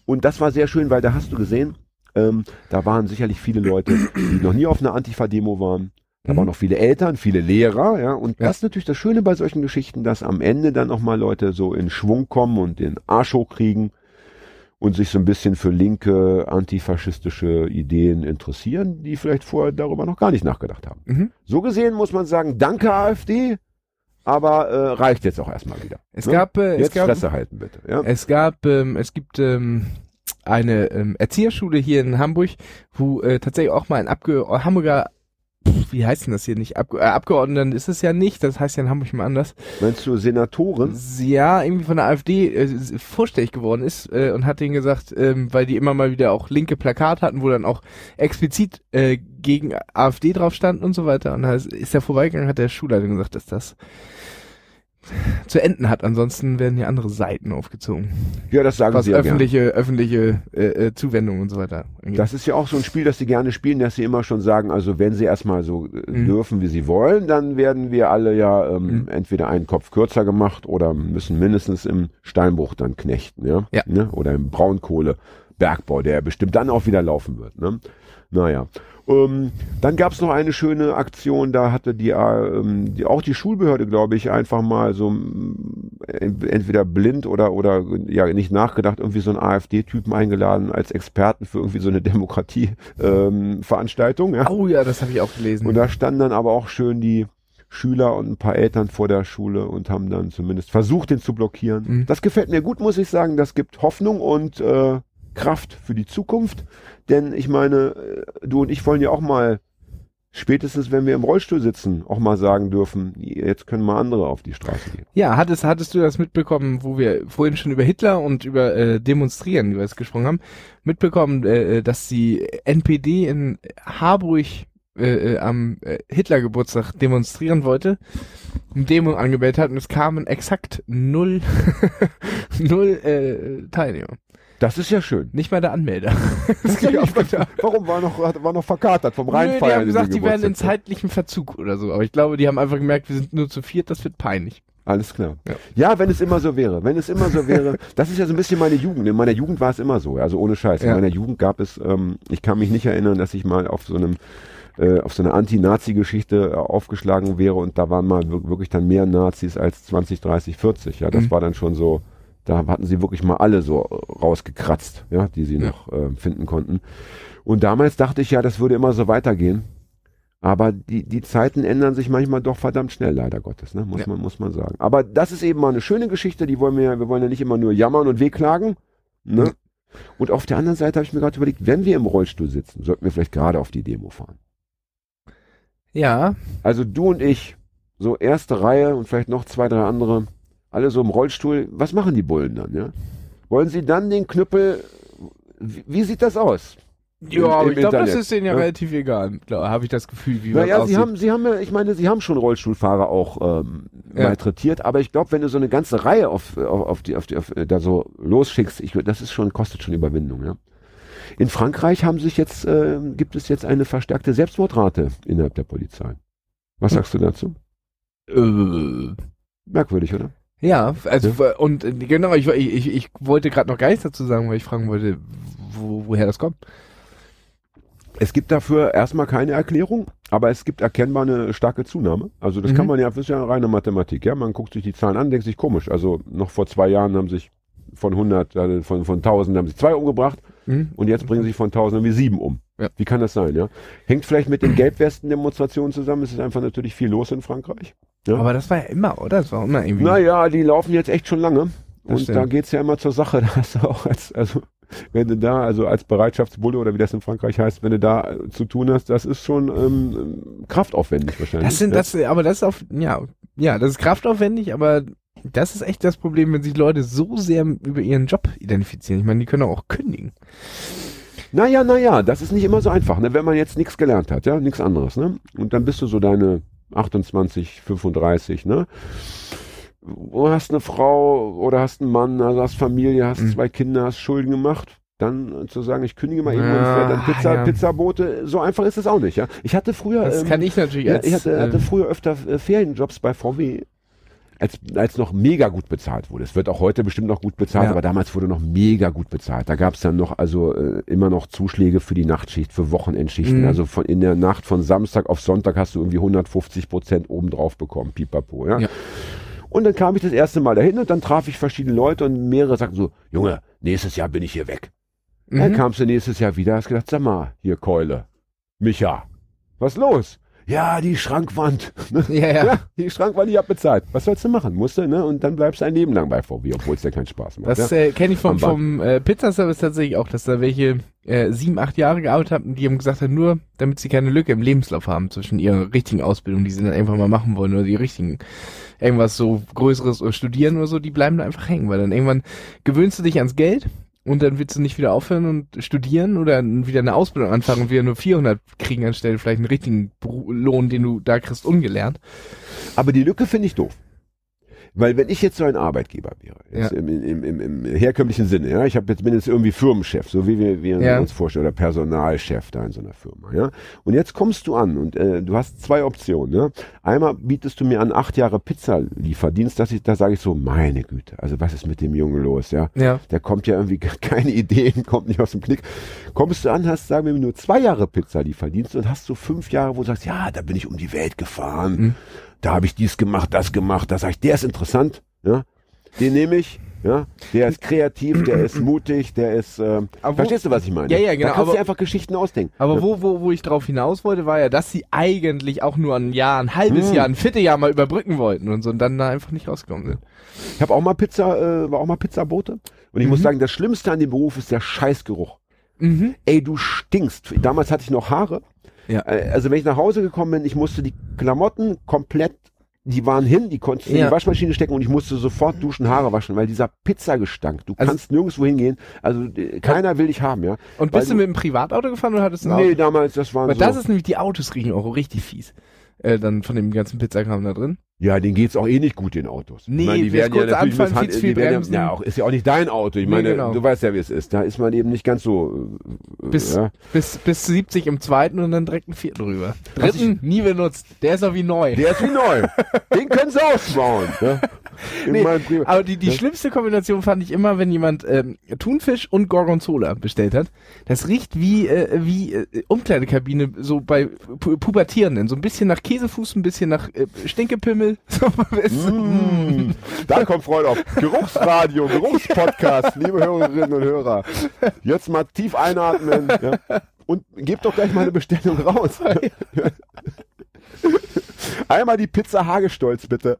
Und das war sehr schön, weil da hast du gesehen, ähm, da waren sicherlich viele Leute, die noch nie auf einer Antifa-Demo waren. Da Mhm. waren noch viele Eltern, viele Lehrer, ja. Und Ja. das ist natürlich das Schöne bei solchen Geschichten, dass am Ende dann auch mal Leute so in Schwung kommen und den Arsch hochkriegen und sich so ein bisschen für linke, antifaschistische Ideen interessieren, die vielleicht vorher darüber noch gar nicht nachgedacht haben. Mhm. So gesehen muss man sagen, danke AfD, aber äh, reicht jetzt auch erstmal wieder. Es ne? gab, äh, es jetzt gab, Fresse halten bitte. Ja? Es gab, ähm, es gibt ähm, eine ähm, Erzieherschule hier in Hamburg, wo äh, tatsächlich auch mal ein Abge Hamburger, wie heißt denn das hier nicht? Abge äh, Abgeordneten ist es ja nicht, das heißt ja in Hamburg mal anders. Meinst du Senatoren? Ja, irgendwie von der AfD äh, vorstellig geworden ist äh, und hat denen gesagt, ähm, weil die immer mal wieder auch linke Plakate hatten, wo dann auch explizit äh, gegen AfD drauf standen und so weiter. Und da ist ist er vorbeigegangen, hat der Schulleiter gesagt, dass das zu enden hat. Ansonsten werden hier andere Seiten aufgezogen Ja, das sagen was sie ja gerne. öffentliche, öffentliche äh, äh, Zuwendung und so weiter angeht. Das ist ja auch so ein Spiel, das sie gerne spielen, dass sie immer schon sagen, also wenn sie erstmal so äh, Mhm. dürfen, wie sie wollen, dann werden wir alle ja ähm, Mhm. entweder einen Kopf kürzer gemacht oder müssen mindestens im Steinbruch dann knechten, ja? Ja. Ne? Oder im Braunkohlebergbau, der bestimmt dann auch wieder laufen wird. Ne? Naja. Ähm, dann gab es noch eine schöne Aktion, da hatte die, äh, ähm, die auch die Schulbehörde, glaube ich, einfach mal so ent- entweder blind oder oder ja nicht nachgedacht, irgendwie so einen AfD-Typen eingeladen als Experten für irgendwie so eine Demokratie-Veranstaltung. ja. oh ja, das habe ich auch gelesen. Und da standen dann aber auch schön die Schüler und ein paar Eltern vor der Schule und haben dann zumindest versucht, den zu blockieren. Mhm. Das gefällt mir gut, muss ich sagen. Das gibt Hoffnung und äh, Kraft für die Zukunft. Denn ich meine, äh, du und ich wollen ja auch mal spätestens wenn wir im Rollstuhl sitzen, auch mal sagen dürfen, jetzt können mal andere auf die Straße gehen. Ja, hattest, hattest du das mitbekommen, wo wir vorhin schon über Hitler und über äh, Demonstrieren über das gesprochen haben, mitbekommen, äh, äh dass die NPD in Harburg äh, äh, am äh, Hitler-Geburtstag demonstrieren wollte, eine Demo angemeldet hat und es kamen exakt null, null äh, Teilnehmer. Das ist ja schön. Nicht mal der Anmelder. Das ging nicht, warum war noch, war noch verkatert vom Rheinfeiern? Nö, die haben gesagt, die werden in zeitlichem Verzug oder so. Aber ich glaube, die haben einfach gemerkt, wir sind nur zu viert, das wird peinlich. Alles klar. Ja. ja. wenn es immer so wäre. Wenn es immer so wäre. das ist ja so ein bisschen meine Jugend. In meiner Jugend war es immer so. Also ohne Scheiß. In ja. meiner Jugend gab es, ähm, ich kann mich nicht erinnern, dass ich mal auf so einem äh, auf so eine Anti-Nazi-Geschichte äh, aufgeschlagen wäre und da waren mal wirklich dann mehr Nazis als 20, 30, 40. Ja, das mhm. war dann schon so, da hatten sie wirklich mal alle so rausgekratzt, ja, die sie ja. noch äh, finden konnten. Und damals dachte ich ja, das würde immer so weitergehen. Aber die, die Zeiten ändern sich manchmal doch verdammt schnell, leider Gottes, ne? muss, ja. man, muss man sagen. Aber das ist eben mal eine schöne Geschichte, die wollen wir, wir wollen ja nicht immer nur jammern und wehklagen. Ne? Und auf der anderen Seite habe ich mir gerade überlegt, wenn wir im Rollstuhl sitzen, sollten wir vielleicht gerade auf die Demo fahren. Ja. Also du und ich, so erste Reihe und vielleicht noch zwei, drei andere, alle so im Rollstuhl. Was machen die Bullen dann, ja? Wollen sie dann den Knüppel, wie, wie sieht das aus? Ja, aber ich glaube, das ist denen ja, ja? relativ egal. Habe ich das Gefühl, wie naja, sie haben, sie haben ja, ich meine, sie haben schon Rollstuhlfahrer auch ähm, ja. malträtiert, aber ich glaube, wenn du so eine ganze Reihe auf, auf, auf die, auf die, auf, äh, da so losschickst, ich, das ist schon, kostet schon Überwindung, ja. In Frankreich haben sich jetzt, äh, gibt es jetzt eine verstärkte Selbstmordrate innerhalb der Polizei. Was sagst du dazu? Äh, Merkwürdig, oder? Ja, also und äh, genau, ich, ich, ich wollte gerade noch gar nichts dazu sagen, weil ich fragen wollte, wo, woher das kommt. Es gibt dafür erstmal keine Erklärung, aber es gibt erkennbar eine starke Zunahme. Also das mhm. kann man ja, das ist ja reine Mathematik. Ja, man guckt sich die Zahlen an, denkt sich komisch. Also noch vor zwei Jahren haben sich von 100, also von, von 1000 haben sich zwei umgebracht mhm. und jetzt bringen sich von 1000 irgendwie sieben um. Ja. Wie kann das sein, ja? Hängt vielleicht mit den Gelbwesten-Demonstrationen zusammen. Es ist einfach natürlich viel los in Frankreich. Ja? Aber das war ja immer, oder? Das war immer irgendwie. Naja, die laufen jetzt echt schon lange. Das und stimmt. da geht's ja immer zur Sache. Da hast du auch als, also, wenn du da, also als Bereitschaftsbulle oder wie das in Frankreich heißt, wenn du da zu tun hast, das ist schon ähm, kraftaufwendig wahrscheinlich. Das sind, ja? das, aber das ist auf, ja, ja, das ist kraftaufwendig, aber das ist echt das Problem, wenn sich Leute so sehr über ihren Job identifizieren. Ich meine, die können auch kündigen. Naja, naja, das ist nicht immer so einfach, ne? wenn man jetzt nichts gelernt hat, ja, nichts anderes, ne? Und dann bist du so deine 28, 35, ne? Du hast eine Frau oder hast einen Mann, also hast Familie, hast mhm. zwei Kinder, hast Schulden gemacht, dann zu sagen, ich kündige mal eben ja, und dann Pizza, ja. Pizzabote, so einfach ist es auch nicht, ja. Ich hatte früher, das ähm, kann ich natürlich als, ich hatte, hatte äh, früher öfter äh, Ferienjobs bei VW als, als noch mega gut bezahlt wurde. Es wird auch heute bestimmt noch gut bezahlt, ja. aber damals wurde noch mega gut bezahlt. Da gab es dann noch also äh, immer noch Zuschläge für die Nachtschicht, für Wochenendschichten. Mhm. Also von in der Nacht von Samstag auf Sonntag hast du irgendwie 150 Prozent obendrauf bekommen, pipapo, ja? ja. Und dann kam ich das erste Mal dahin und dann traf ich verschiedene Leute und mehrere sagten so, Junge, nächstes Jahr bin ich hier weg. Mhm. Dann kamst du nächstes Jahr wieder, hast gedacht, sag mal, hier Keule, Micha, was los? Ja, die Schrankwand. Ne? Ja, ja. ja, die Schrankwand, die hat bezahlt. Was sollst du machen? Musst du, ne? Und dann bleibst du ein Leben lang bei VW, obwohl es dir keinen Spaß macht. Das ja? äh, kenne ich vom, vom äh, Pizzaservice tatsächlich auch, dass da welche äh, sieben, acht Jahre gearbeitet haben, die haben gesagt haben, nur damit sie keine Lücke im Lebenslauf haben zwischen ihrer richtigen Ausbildung, die sie dann einfach mal machen wollen, oder die richtigen irgendwas so Größeres oder studieren oder so, die bleiben da einfach hängen, weil dann irgendwann gewöhnst du dich ans Geld und dann willst du nicht wieder aufhören und studieren oder wieder eine Ausbildung anfangen und wieder nur 400 kriegen anstelle vielleicht einen richtigen Lohn, den du da kriegst, ungelernt. Aber die Lücke finde ich doof. Weil wenn ich jetzt so ein Arbeitgeber wäre, ja. im, im, im, im, herkömmlichen Sinne, ja, ich habe jetzt bin jetzt irgendwie Firmenchef, so wie wir, wir ja. uns vorstellen, oder Personalchef da in so einer Firma, ja. Und jetzt kommst du an und äh, du hast zwei Optionen, ja. Einmal bietest du mir an acht Jahre Pizzalieferdienst, dass ich, da sage ich so, meine Güte, also was ist mit dem Jungen los, ja? ja. Der kommt ja irgendwie keine Ideen, kommt nicht aus dem Knick. Kommst du an, hast, sagen wir nur zwei Jahre Pizzalieferdienst und hast so fünf Jahre, wo du sagst, ja, da bin ich um die Welt gefahren. Mhm da habe ich dies gemacht, das gemacht, da sage ich, der ist interessant, ja, den nehme ich, ja, der ist kreativ, der ist mutig, der ist, äh, wo, verstehst du, was ich meine? Ja, ja, genau. Da kannst du dir einfach Geschichten ausdenken. Aber ja. wo, wo, wo ich drauf hinaus wollte, war ja, dass sie eigentlich auch nur ein Jahr, ein halbes hm. Jahr, ein Vierteljahr mal überbrücken wollten und so und dann da einfach nicht rausgekommen sind. Ich habe auch mal Pizza, äh, war auch mal Pizzabote und ich mhm. muss sagen, das Schlimmste an dem Beruf ist der Scheißgeruch. Mhm. Ey, du stinkst. Damals hatte ich noch Haare Ja. Äh, Also wenn ich nach Hause gekommen bin, ich musste die Klamotten komplett, die waren hin, die konntest du in Ja. die Waschmaschine stecken und ich musste sofort duschen, Haare waschen, weil dieser Pizzagestank, du Also- kannst nirgendwo hingehen, also äh, keiner will dich haben, ja. Und bist du mit dem Privatauto gefahren oder hattest du ein Nee, Auto? damals, das waren Weil so. das ist nämlich, die Autos riechen auch richtig fies. Äh, dann von dem ganzen Pizzakram da drin. Ja, denen geht's auch eh nicht gut, den Autos. Nee, ich meine, die werden ja natürlich anfangen, viel zu viel werden bremsen. Ja, auch, ist ja auch nicht dein Auto. Ich Nee, meine, genau. du weißt ja, wie es ist. Da ist man eben nicht ganz so. äh, Bis, ja. bis, bis 70 im zweiten und dann direkt einen vierten rüber. Dritten nie benutzt. Der ist auch wie neu. Der ist wie neu. Den können sie ausbauen. In Nee, Aber die, die Ja. schlimmste Kombination fand ich immer, wenn jemand ähm, Thunfisch und Gorgonzola bestellt hat. Das riecht wie, äh, wie äh, Umkleidekabine, so bei Pu Pubertierenden. So ein bisschen nach Käsefuß, ein bisschen nach äh, Stinkepimmel. Du? Mm, da kommt Freude auf. Geruchsradio, Geruchspodcast, liebe Hörerinnen und Hörer. Jetzt mal tief einatmen. Ja. Und gebt doch gleich mal eine Bestellung raus. Einmal die Pizza Hagestolz, bitte.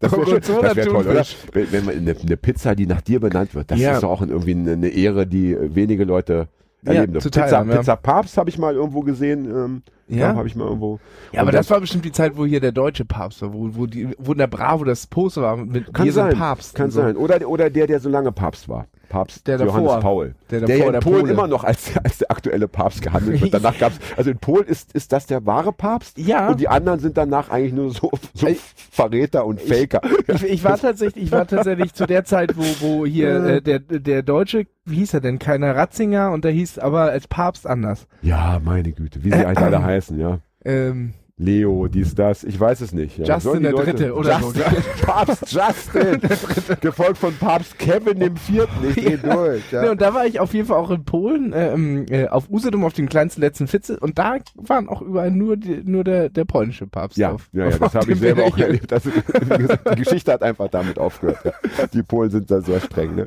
Das wäre wär toll, oder? Wenn, wenn man eine, eine Pizza, die nach dir benannt wird, das Ja. ist doch auch irgendwie eine, eine Ehre, die wenige Leute erleben. total, Pizza, ja. Pizza Papst habe ich mal irgendwo gesehen. Ähm, Ja? habe ich mal irgendwo. Ja, aber das war bestimmt die Zeit, wo hier der deutsche Papst war, wo, wo, die, wo in der Bravo das Poster war mit Kann sein, Papst. kann so. sein. Oder, oder der, der so lange Papst war. Papst Der Johannes davor. Paul. Der Der, davor, ja in der Polen Pole. immer noch als, als der aktuelle Papst gehandelt wird. Danach gab's, also in Polen ist, ist das der wahre Papst Ja. und die anderen sind danach eigentlich nur so, so Ich- Verräter und Faker. Ich, ich war tatsächlich, ich war tatsächlich zu der Zeit, wo, wo hier äh, der, der Deutsche, wie hieß er denn, keiner Ratzinger und der hieß aber als Papst anders. Ja, meine Güte, wie sie halt alle heißen, ja. Ähm, Leo, dies, das, ich weiß es nicht. Ja. Justin der Leute- Dritte oder so, Justin, Papst Justin, gefolgt von Papst Kevin dem Vierten. Ich dreh durch. Ja. Ne, und da war ich auf jeden Fall auch in Polen, ähm, äh, auf Usedom, auf dem kleinsten letzten Fitze und da waren auch überall nur, die, nur der, der polnische Papst Ja, drauf. ja, ja, Auf das habe ich selber auch Bildchen. erlebt. Also, die Geschichte hat einfach damit aufgehört. Ja. Die Polen sind da sehr streng. Ne?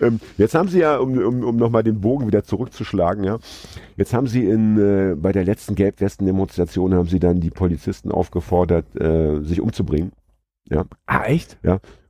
Ähm, jetzt haben sie ja, um, um, um nochmal den Bogen wieder zurückzuschlagen, ja, jetzt haben sie in, äh, bei der letzten Gelbwesten-Demonstration haben sie dann die Polizisten aufgefordert, äh, sich umzubringen. Ah, echt?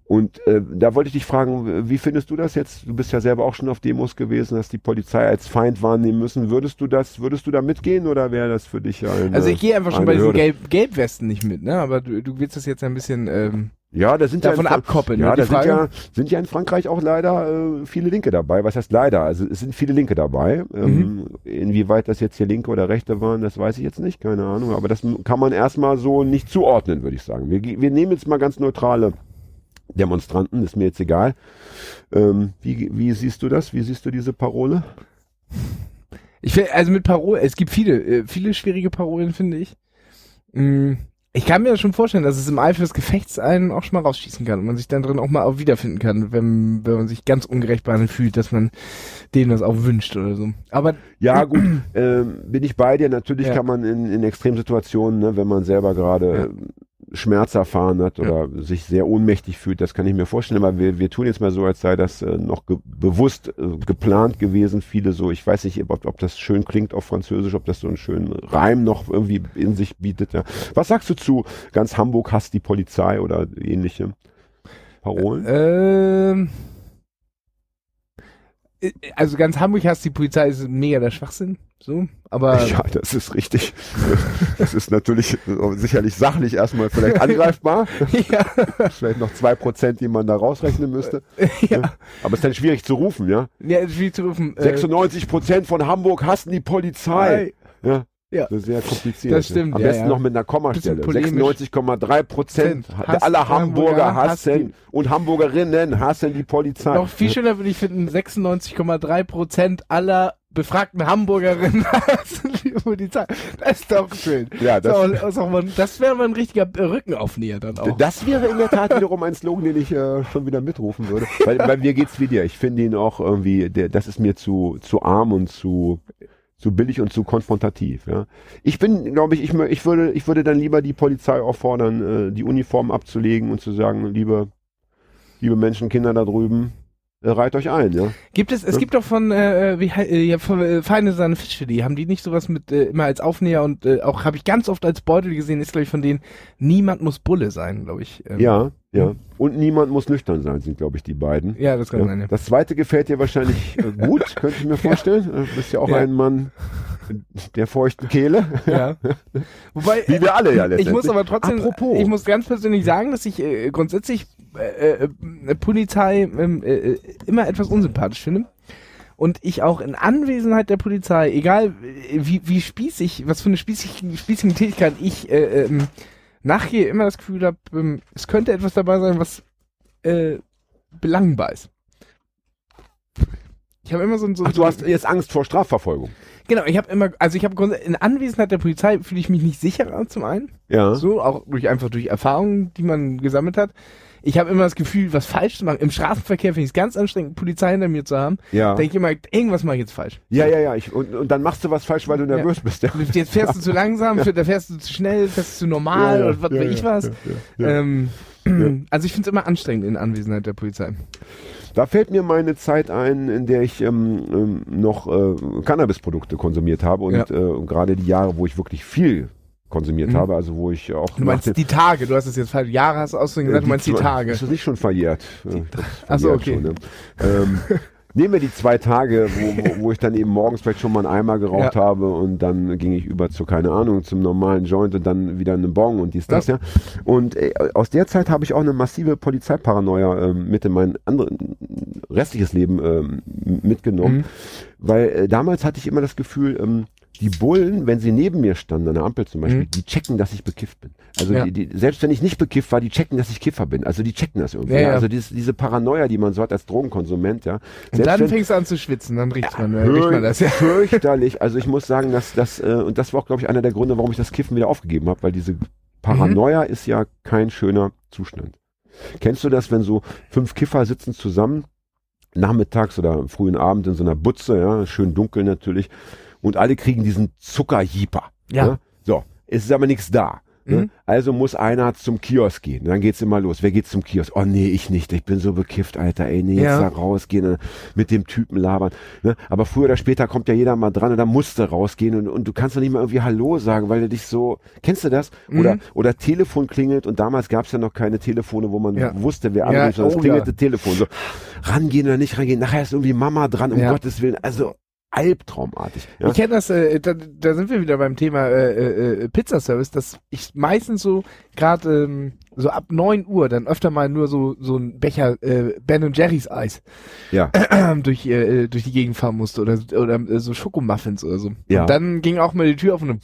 Und äh, da wollte ich dich fragen, wie findest du das jetzt? Du bist ja selber auch schon auf Demos gewesen, hast die Polizei als Feind wahrnehmen müssen. Würdest du das, würdest du da mitgehen oder wäre das für dich ein Also ich gehe einfach schon bei diesen. Gelb Gelbwesten nicht mit, ne? Aber du, du willst das jetzt ein bisschen ähm, Ja, da sind davon ja abkoppeln. Ja, ne? da sind ja, sind ja in Frankreich auch leider äh, viele Linke dabei. Was heißt leider? Also es sind viele Linke dabei. Ähm, Mhm. Inwieweit das jetzt hier Linke oder Rechte waren, das weiß ich jetzt nicht, keine Ahnung. Aber das kann man erstmal so nicht zuordnen, würde ich sagen. Wir, wir nehmen jetzt mal ganz neutrale Demonstranten, ist mir jetzt egal. Ähm, wie, wie siehst du das? Wie siehst du diese Parole? Ich finde, also mit Parolen, es gibt viele, äh, viele schwierige Parolen, finde ich. Mm, Ich kann mir schon vorstellen, dass es im Eifer des Gefechts einen auch schon mal rausschießen kann und man sich dann drin auch mal auch wiederfinden kann, wenn, wenn man sich ganz ungerecht behandelt fühlt, dass man denen das auch wünscht oder so. Aber Ja, gut, ähm, bin ich bei dir. Natürlich Ja. kann man in, in Extremsituationen, ne, wenn man selber gerade Ja. Schmerz erfahren hat oder sich sehr ohnmächtig fühlt, das kann ich mir vorstellen. Aber wir, wir tun jetzt mal so, als sei das äh, noch ge bewusst äh, geplant gewesen. Viele so, ich weiß nicht, ob, ob das schön klingt auf Französisch, ob das so einen schönen Reim noch irgendwie in sich bietet. Ja. Was sagst du zu ganz Hamburg hasst die Polizei oder ähnliche Parolen? ähm, äh, also ganz Hamburg hasst die Polizei ist mega der Schwachsinn, so. Aber Ja, das ist richtig. Das ist natürlich äh, sicherlich sachlich erstmal vielleicht angreifbar. ja, Vielleicht noch zwei Prozent, die man da rausrechnen müsste. ja, Aber es ist dann schwierig zu rufen, ja? ja, ist wie zu rufen. Äh, 96 Prozent von Hamburg hassen die Polizei. Ja. Ja. Das ist sehr kompliziert. Das stimmt, Am ja, besten ja. noch mit einer Kommastelle. Bisschen polemisch. 96,3 Prozent aller Hamburger hassen und Hamburgerinnen hassen die Polizei. Noch viel schöner würde ich finden, 96,3 Prozent aller befragten Hamburgerinnen hassen die Polizei. Das ist doch schön. Ja, das- mal, das wäre mal ein richtiger Rückenaufnäher dann auch. Das wäre in der Tat wiederum ein Slogan, den ich äh, schon wieder mitrufen würde. Weil bei mir geht's wie dir. Ich finde ihn auch irgendwie, der, das ist mir zu, zu arm und zu, zu billig und zu konfrontativ. Ja. Ich bin, glaube ich, ich, ich würde, ich würde dann lieber die Polizei auffordern, äh, die Uniform abzulegen und zu sagen, liebe, liebe Menschen, Kinder da drüben, äh, reiht euch ein, ja. Gibt es, es Ja. gibt doch von, äh, wie, hei- äh, ja, von äh, Feine Sahne Fischfilet, haben die nicht sowas mit, äh, immer als Aufnäher und äh, auch, habe ich ganz oft als Beutel gesehen, ist glaube ich von denen, niemand muss Bulle sein, glaube ich. Ähm, Ja, ja. Und niemand muss nüchtern sein, sind, glaube ich, die beiden. Ja, das kann Ja. sein, ja. Das zweite gefällt dir wahrscheinlich äh, gut, könnte ich mir vorstellen. Du bist ja auch ein Mann der feuchten Kehle. Ja. Wobei, Wie wir alle ja ich letztendlich. muss aber trotzdem, Apropos. ich muss ganz persönlich sagen, dass ich äh, grundsätzlich äh, äh, Polizei ähm, äh, immer etwas unsympathisch finde. Und ich auch in Anwesenheit der Polizei, egal äh, wie, wie spießig, was für eine spießige, spießige Tätigkeit ich äh, ähm, nachgehe, immer das Gefühl habe, ähm, es könnte etwas dabei sein, was äh, belangbar ist. Ich habe immer so ein so, Ach, du hast jetzt Angst vor Strafverfolgung. genau, ich habe immer, also ich habe in Anwesenheit der Polizei fühle ich mich nicht sicherer zum einen. Ja. So, auch durch einfach durch Erfahrungen, die man gesammelt hat. Ich habe immer das Gefühl, was falsch zu machen. Im Straßenverkehr finde ich es ganz anstrengend, Polizei hinter mir zu haben. Ja. Denke ich immer, irgendwas mache ich jetzt falsch. Ja, ja, ja. Ich, und, und dann machst du was falsch, weil du nervös bist. Ja. Jetzt fährst du zu langsam, da fährst du zu schnell, fährst du zu normal oder was weiß ich was. Ähm, Also ich finde es immer anstrengend in Anwesenheit der Polizei. Da fällt mir meine Zeit ein, in der ich ähm, ähm, noch äh, Cannabisprodukte konsumiert habe und Ja. äh, gerade die Jahre, wo ich wirklich viel konsumiert Mhm. habe, also wo ich auch Du meinst die Tage, du hast es jetzt falsch. Jahre hast du ausdrücken gesagt, du meinst die Tage. Ist das nicht schon verjährt? Äh, das ist Ach so, verjährt okay. Schon, ne? ähm, nehmen wir die zwei Tage, wo, wo, ich dann eben morgens vielleicht schon mal einen Eimer geraucht Ja. habe und dann ging ich über zu, keine Ahnung, zum normalen Joint und dann wieder einen Bon und dies, das, ja. Und äh, aus der Zeit habe ich auch eine massive Polizeiparanoia ähm, mit in mein anderen restliches Leben ähm, mitgenommen. Mhm. Weil äh, damals hatte ich immer das Gefühl, ähm, die Bullen, wenn sie neben mir standen, an der Ampel zum Beispiel, Mhm. die checken, dass ich bekifft bin. Also Ja. die, die, selbst wenn ich nicht bekifft war, die checken, dass ich Kiffer bin. Also die checken das irgendwie. Ja, Ja. Also dieses, diese Paranoia, die man so hat als Drogenkonsument, ja. Und Selbst dann wenn- fängst du an zu schwitzen, dann riecht man, riecht man das. Ja. fürchterlich. Also ich muss sagen, dass das, äh, und das war auch, glaube ich, einer der Gründe, warum ich das Kiffen wieder aufgegeben habe, weil diese Paranoia Mhm. ist ja kein schöner Zustand. Kennst du das, wenn so fünf Kiffer sitzen zusammen, nachmittags oder am frühen Abend in so einer Butze, ja, schön dunkel natürlich, und alle kriegen diesen Zuckerjieper. Ja. Ne? So, es ist aber nichts da. Ne? Mhm. Also muss einer zum Kiosk gehen. Dann geht's immer los. Wer geht zum Kiosk? Oh nee, ich nicht. Ich bin so bekifft, Alter. Ey, nee, jetzt Ja. da rausgehen und mit dem Typen labern. Ne? Aber früher oder später kommt ja jeder mal dran und dann musst du rausgehen und, und du kannst doch nicht mal irgendwie Hallo sagen, weil du dich so, kennst du das? Oder, Mhm. oder Telefon klingelt und damals gab's ja noch keine Telefone, wo man Ja. wusste, wer Ja, anruft, sondern es oh klingelte ja. Telefon. So, rangehen oder nicht rangehen. Nachher ist irgendwie Mama dran, um Ja. Gottes Willen. Also, albtraumartig. Ja? Ich kenne das, äh, da, da sind wir wieder beim Thema äh, äh, Pizzaservice, dass ich meistens so gerade ähm, so ab 9 Uhr dann öfter mal nur so so ein Becher äh, Ben Jerry's Eis ja. durch äh, durch die Gegend fahren musste oder oder äh, so Schokomuffins oder so. Ja. Und dann ging auch mal die Tür auf und dann,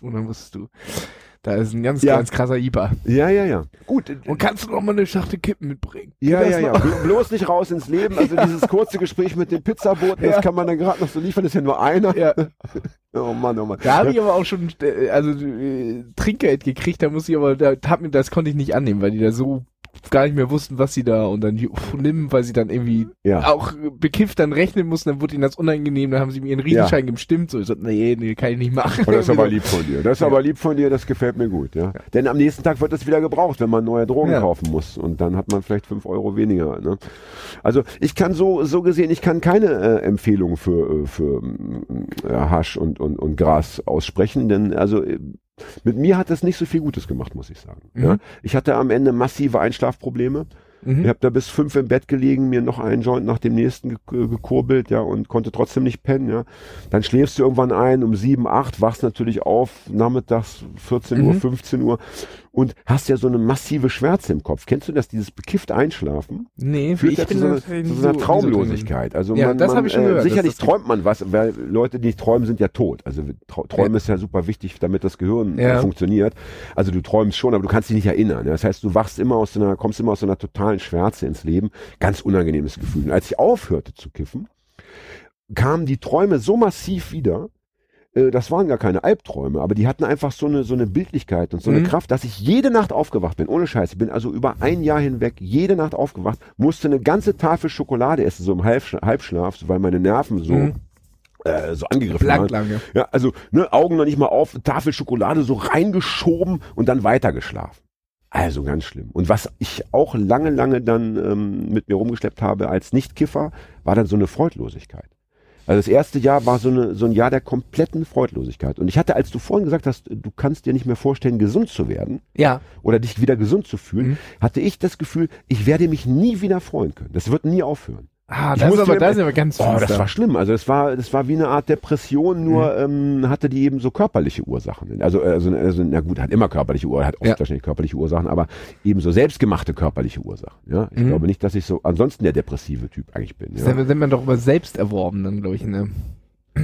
und dann wusstest du, da ist ein ganz Ja. ganz krasser IPA. Ja, ja, ja. Gut. Und kannst du noch mal eine Schachtel Kippen mitbringen? Ja, ja, ja. Bloß nicht raus ins Leben. Also dieses kurze Gespräch mit dem Pizzaboten, Ja. das kann man dann gerade noch so liefern. Das ist ja nur einer. Ja. Oh Mann, oh Mann. Da habe ich aber auch schon äh, also äh, Trinkgeld gekriegt, da muss ich aber da hab mir das konnte ich nicht annehmen, weil die da so gar nicht mehr wussten, was sie da und dann nimm, weil sie dann irgendwie Ja. auch bekifft dann rechnen mussten, dann wurde ihnen das unangenehm, dann haben sie mir ihren Riesenschein gestimmt, so ich so, nee, nee, kann ich nicht machen. Oh, das ist aber lieb von dir. Das ist Ja. aber lieb von dir, das gefällt mir gut, ja. Denn am nächsten Tag wird es wieder gebraucht, wenn man neue Drogen Ja. kaufen muss. Und dann hat man vielleicht fünf Euro weniger. Ne? Also ich kann so, so gesehen, ich kann keine äh, Empfehlung für, äh, für äh, Hasch und, und, und Gras aussprechen, denn also äh, mit mir hat das nicht so viel Gutes gemacht, muss ich sagen. Mhm. Ja? Ich hatte am Ende massive Einschlafprobleme. Mhm. Ich habe da bis fünf im Bett gelegen, mir noch einen Joint nach dem nächsten ge gekurbelt, ja, und konnte trotzdem nicht pennen, ja. Dann schläfst du irgendwann ein um sieben, acht, wachst natürlich auf, nachmittags 14 Uhr, Mhm. 15 Uhr und hast ja so eine massive Schwärze im Kopf. Kennst du das, dieses bekifft Einschlafen? Nee, Führt ich ja zu bin so, einer- zu so einer nicht so drin. Traumlosigkeit. Also Ja, man, das man, ich schon äh, gehört, Sicherlich träumt man was, weil Leute, die nicht träumen, sind ja tot. Also Träumen Ja. ist ja super wichtig, damit das Gehirn Ja. äh, funktioniert. Also du träumst schon, aber du kannst dich nicht erinnern. Ja? Das heißt, du wachst immer aus so einer, kommst immer aus so einer totalen Schwärze ins Leben. Ganz unangenehmes Gefühl. Und als ich aufhörte zu kiffen, kamen die Träume so massiv wieder, äh, das waren gar keine Albträume, aber die hatten einfach so eine, so eine Bildlichkeit und so eine Mhm. Kraft, dass ich jede Nacht aufgewacht bin, ohne Scheiß. Ich bin also über ein Jahr hinweg jede Nacht aufgewacht, musste eine ganze Tafel Schokolade essen, so im Halbsch Halbschlaf, weil meine Nerven so, Mhm. äh, so angegriffen Blank waren. lange. Ja, also ne, Augen noch nicht mal auf, Tafel Schokolade so reingeschoben und dann weitergeschlafen. Also ganz schlimm. Und was ich auch lange, lange dann ähm, mit mir rumgeschleppt habe als Nichtkiffer, war dann so eine Freudlosigkeit. Also das erste Jahr war so, eine, so ein Jahr der kompletten Freudlosigkeit. Und ich hatte, als du vorhin gesagt hast, du kannst dir nicht mehr vorstellen, gesund zu werden Ja. oder dich wieder gesund zu fühlen, Mhm. hatte ich das Gefühl, ich werde mich nie wieder freuen können. Das wird nie aufhören. Ah, das ist aber, das ist aber ganz Oh, das war schlimm. Also es war, das war wie eine Art Depression, nur Mhm. ähm, hatte die eben so körperliche Ursachen. Also, also, also na gut, hat immer körperliche Ursachen, hat oft Ja. wahrscheinlich körperliche Ursachen, aber eben so selbstgemachte körperliche Ursachen. Ja, ich Mhm. glaube nicht, dass ich so ansonsten der depressive Typ eigentlich bin. Das Ja, nennt man doch über selbst erworben, dann glaube ich. Ne?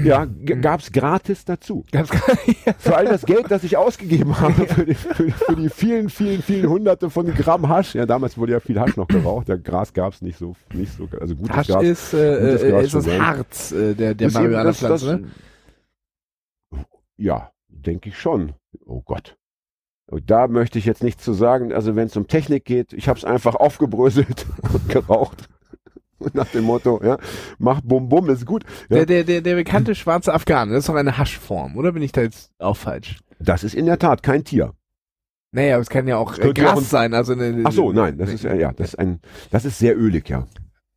Ja g- gab's gratis dazu. Ganz Für all das Geld, das ich ausgegeben habe, für die, für, für die vielen, vielen, vielen Hunderte von Gramm Hasch. Ja, damals wurde ja viel Hasch noch geraucht. Der Gras gab's nicht so, nicht so, also gutes Hasch Gras. ist, äh, äh, Gras ist das ja. Harz äh, der, der Marihuana-Pflanze, ne? Ja, denke ich schon. Oh Gott. Und da möchte ich jetzt nichts zu sagen. Also wenn es um Technik geht, ich habe es einfach aufgebröselt und geraucht. Nach dem Motto, ja, mach Bum Bum, ist gut. Ja. Der, der, der, der bekannte schwarze Afghaner, das ist doch eine Haschform, oder bin ich da jetzt auch falsch? Das ist in der Tat kein Tier. Naja, aber es kann ja auch äh, Gras auch ein- sein, also eine, Ach so, nein, das ist ja, ja, das ist ein, das ist sehr ölig, ja.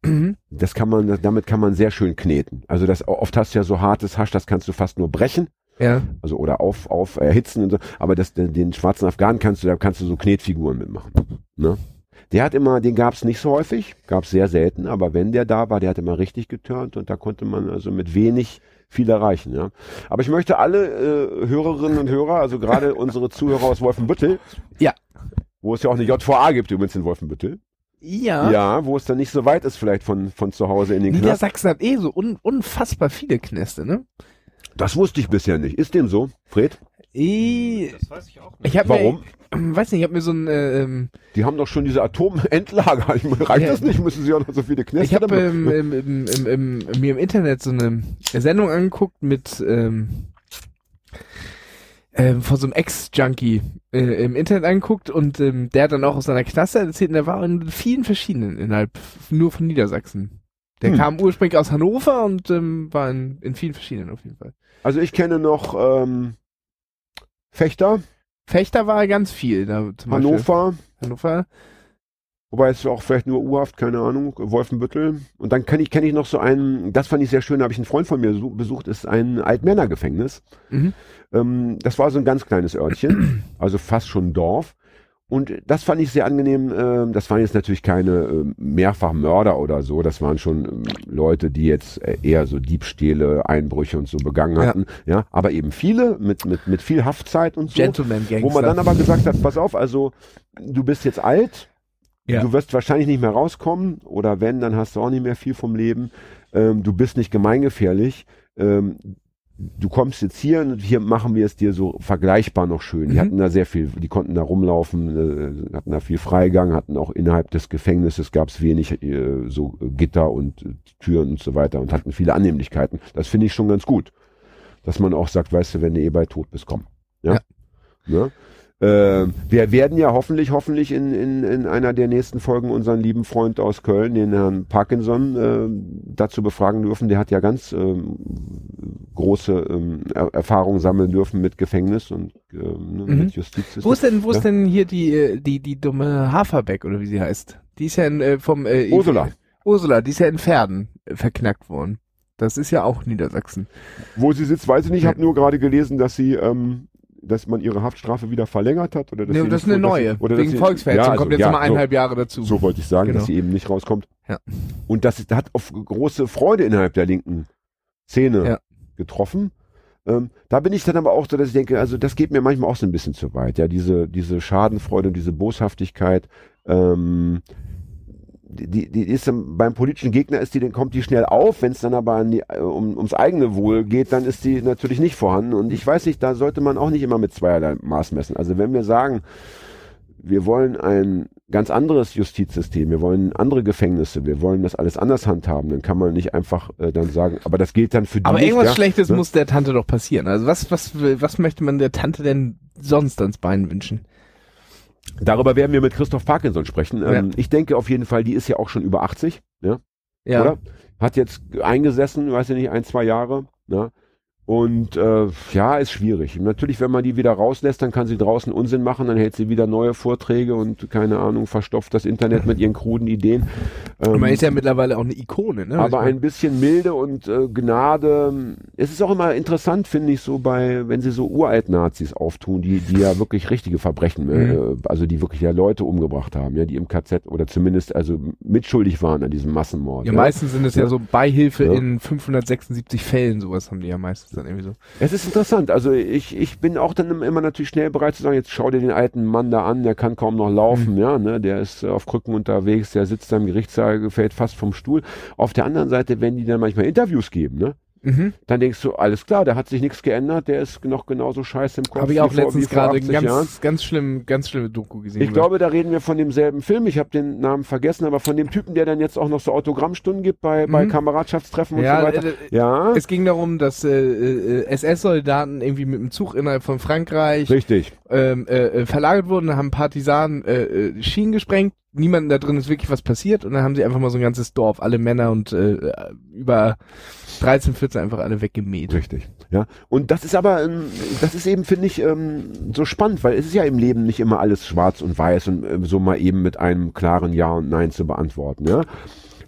Mhm. Das kann man, damit kann man sehr schön kneten. Also das, oft hast du ja so hartes Hasch, das kannst du fast nur brechen. Ja. also oder auf, auf erhitzen und so, aber das, den, den schwarzen Afghanen kannst du, da kannst du so Knetfiguren mitmachen. Ne? Der hat immer, den gab's nicht so häufig, gab's sehr selten, aber wenn der da war, der hat immer richtig geturnt und da konnte man also mit wenig viel erreichen. Ja. Aber ich möchte alle äh, Hörerinnen und Hörer, also gerade unsere Zuhörer aus Wolfenbüttel, Ja. wo es ja auch eine JVA gibt übrigens in Wolfenbüttel, Ja. ja, wo es dann nicht so weit ist vielleicht von, von zu Hause in den Knast. Niedersachsen hat eh so un unfassbar viele Knäste, ne? Das wusste ich bisher nicht. Ist dem so, Fred? Eh, Das weiß ich auch nicht. ich habe Warum? Mir, weiß nicht, ich habe mir so ein, äh, ähm, Die haben doch schon diese Atomendlager. Ich meine, Reicht Ja. das nicht? Müssen sie auch noch so viele Knäste ich habe ähm, im, im, im, im, mir im Internet so eine Sendung angeguckt mit ähm, ähm, von so einem Ex-Junkie äh, im Internet angeguckt und ähm, der hat dann auch aus seiner Klasse erzählt und der war in vielen verschiedenen innerhalb nur von Niedersachsen. Der Hm. kam ursprünglich aus Hannover und ähm, war in, in vielen verschiedenen auf jeden Fall. Also ich kenne noch ähm, Fechter, Fechter war ganz viel. Da zum Beispiel. Hannover, Hannover. wobei es auch vielleicht nur U-Haft, keine Ahnung, Wolfenbüttel. Und dann kenne ich, kenne ich noch so einen, das fand ich sehr schön, da habe ich einen Freund von mir besu- besucht, ist ein Altmännergefängnis. Mhm. Ähm, das war so ein ganz kleines Örtchen, also fast schon Dorf. Und das fand ich sehr angenehm. Ähm, das waren jetzt natürlich keine ähm, Mehrfachmörder oder so. Das waren schon ähm, Leute, die jetzt äh, eher so Diebstähle, Einbrüche und so begangen Ja. hatten. Ja, aber eben viele mit, mit, mit viel Haftzeit und so. Gentleman Gangster. Wo man dann aber gesagt hat, pass auf, also du bist jetzt alt, Ja. du wirst wahrscheinlich nicht mehr rauskommen oder wenn, dann hast du auch nicht mehr viel vom Leben. Du bist nicht gemeingefährlich. Du kommst jetzt hier und hier machen wir es dir so vergleichbar noch schön. Die Mhm. hatten da sehr viel, die konnten da rumlaufen, äh, hatten da viel Freigang, hatten auch innerhalb des Gefängnisses gab es wenig äh, so Gitter und äh, Türen und so weiter und hatten viele Annehmlichkeiten. Das finde ich schon ganz gut. Dass man auch sagt, weißt du, wenn du eh bei tot bist, komm. Ja. Ne? Ähm, wir werden ja hoffentlich, hoffentlich in, in, in einer der nächsten Folgen unseren lieben Freund aus Köln, den Herrn Parkinson, äh, dazu befragen dürfen. Der hat ja ganz ähm, große ähm, er Erfahrungen sammeln dürfen mit Gefängnis und ähm, ne, Mhm. mit Justiz. Wo ist denn, wo ist Ja. denn hier die, äh, die, die dumme Haferbeck oder wie sie heißt? Die ist ja in, äh, vom äh, Ursula. Ursula, die ist ja in Pferden äh, verknackt worden. Das ist ja auch Niedersachsen. Wo sie sitzt, weiß ich nicht. Ich habe nur gerade gelesen, dass sie, ähm, dass man ihre Haftstrafe wieder verlängert hat oder dass Nee, sie das ist eine neue. Sie, oder Wegen sie, Volksverhetzung Ja, also, kommt jetzt ja, nochmal eineinhalb Jahre dazu. So, so wollte ich sagen, Genau. dass sie eben nicht rauskommt. Ja. Und das ist, hat auf große Freude innerhalb der linken Szene Ja. getroffen. Ähm, da bin ich dann aber auch so, dass ich denke, also das geht mir manchmal auch so ein bisschen zu weit. Ja, diese, diese Schadenfreude und diese Boshaftigkeit, ähm, die, die, ist beim politischen Gegner ist die, dann kommt die schnell auf, wenn es dann aber die, äh, um, ums eigene Wohl geht, dann ist die natürlich nicht vorhanden. Und ich weiß nicht, da sollte man auch nicht immer mit zweierlei Maß messen. Also wenn wir sagen, wir wollen ein ganz anderes Justizsystem, wir wollen andere Gefängnisse, wir wollen das alles anders handhaben, dann kann man nicht einfach äh, dann sagen, aber das gilt dann für die Aber nicht, irgendwas ja? Schlechtes Ne? muss der Tante doch passieren. Also was, was, was möchte man der Tante denn sonst ans Bein wünschen? Darüber werden wir mit Christoph Parkinson sprechen. Ähm, Ja. Ich denke auf jeden Fall, die ist ja auch schon über 80, ja, Ja. oder? Hat jetzt eingesessen, weiß ich nicht, ein, zwei Jahre, ne? Und äh, ja, ist schwierig. Natürlich, wenn man die wieder rauslässt, dann kann sie draußen Unsinn machen, dann hält sie wieder neue Vorträge und keine Ahnung, verstopft das Internet mit ihren kruden Ideen. Und man Ähm, ist ja mittlerweile auch eine Ikone, ne? aber ein bisschen Milde und äh, Gnade. Es ist auch immer interessant, finde ich, so bei, wenn sie so Uralt-Nazis auftun, die, die ja wirklich richtige Verbrechen, äh, also die wirklich ja Leute umgebracht haben, ja, die im KZ oder zumindest also mitschuldig waren an diesem Massenmord. ja, ja. meistens sind es ja, Ja. so Beihilfe Ja. in 576 Fällen, sowas haben die ja meistens dann irgendwie so. Es ist interessant. Also ich, ich bin auch dann immer natürlich schnell bereit zu sagen, jetzt schau dir den alten Mann da an, der kann kaum noch laufen, Mhm. ja, ne, der ist äh, auf Krücken unterwegs, der sitzt da im Gerichtssaal, fällt fast vom Stuhl. Auf der anderen Seite, wenn die dann manchmal Interviews geben, ne, Mhm. dann denkst du, alles klar, da hat sich nichts geändert, der ist noch genauso scheiße im Kopf. Habe ich auch vor- letztens gerade 80 Jahren. ganz, ganz schlimm, ganz schlimme Doku gesehen. Ich glaube, da reden wir von demselben Film. Ich habe den Namen vergessen, aber von dem Typen, der dann jetzt auch noch so Autogrammstunden gibt bei, bei Mhm. Kameradschaftstreffen und Ja, so weiter. äh, ja, Es ging darum, dass äh, äh, SS-Soldaten irgendwie mit dem Zug innerhalb von Frankreich richtig. ähm, äh, äh, verlagert wurden, haben Partisanen äh, äh, Schienen gesprengt. Niemanden da drin ist wirklich was passiert und dann haben sie einfach mal so ein ganzes Dorf, alle Männer und äh, über 13, 14 einfach alle weggemäht. Richtig. Ja. Und das ist aber, ähm, das ist eben, finde ich, ähm, so spannend, weil es ist ja im Leben nicht immer alles schwarz und weiß und ähm, so mal eben mit einem klaren Ja und Nein zu beantworten. Ja.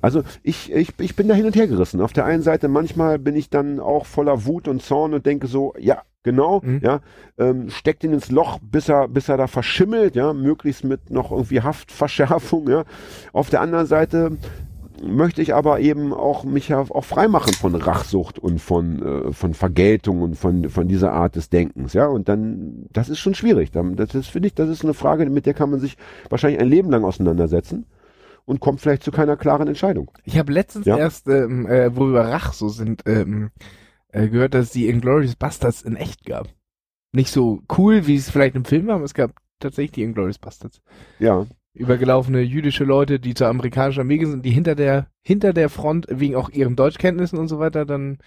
Also ich, ich, ich bin da hin und her gerissen. Auf der einen Seite manchmal bin ich dann auch voller Wut und Zorn und denke so, ja, genau, Mhm. ja, ähm, steckt ihn ins Loch, bis er, bis er da verschimmelt, ja, möglichst mit noch irgendwie Haftverschärfung, ja. Auf der anderen Seite möchte ich aber eben auch mich ja auch freimachen von Rachsucht und von, äh, von Vergeltung und von, von dieser Art des Denkens, ja. Und dann, das ist schon schwierig. Das ist, finde ich, das ist eine Frage, mit der kann man sich wahrscheinlich ein Leben lang auseinandersetzen und kommt vielleicht zu keiner klaren Entscheidung. Ich habe letztens Ja. erst, ähm, äh, wo wir Rach so sind, ähm, äh, gehört, dass es die Inglourious Bastards in echt gab. Nicht so cool, wie es vielleicht im Film war, aber es gab tatsächlich die Inglourious Bastards. Ja. Übergelaufene jüdische Leute, die zur amerikanischen Armee sind, die hinter der, hinter der Front wegen auch ihren Deutschkenntnissen und so weiter dann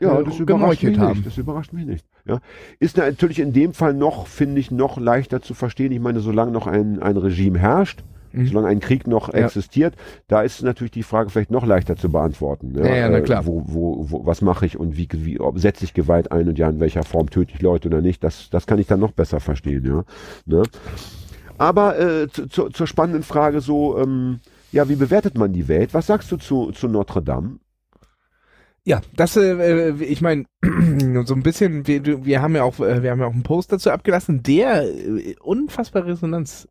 Ja, äh, das überrascht mich haben. nicht. Das überrascht mich nicht. Ja. Ist natürlich in dem Fall noch, finde ich, noch leichter zu verstehen. Ich meine, solange noch ein, ein Regime herrscht, Mhm. solange ein Krieg noch Ja. existiert, da ist natürlich die Frage vielleicht noch leichter zu beantworten. Ja, ja, na Äh, klar. Wo, wo, wo, was mache ich und wie, wie setze ich Gewalt ein und ja, in welcher Form töte ich Leute oder nicht, das, das kann ich dann noch besser verstehen, ja. Ne? Aber äh, zu, zu, zur spannenden Frage so, ähm, ja, wie bewertet man die Welt? Was sagst du zu, zu Notre Dame? Ja, das, äh, äh, ich meine, so ein bisschen, wir, wir haben ja auch, äh, wir haben ja auch einen Post dazu abgelassen, der äh, unfassbare Resonanz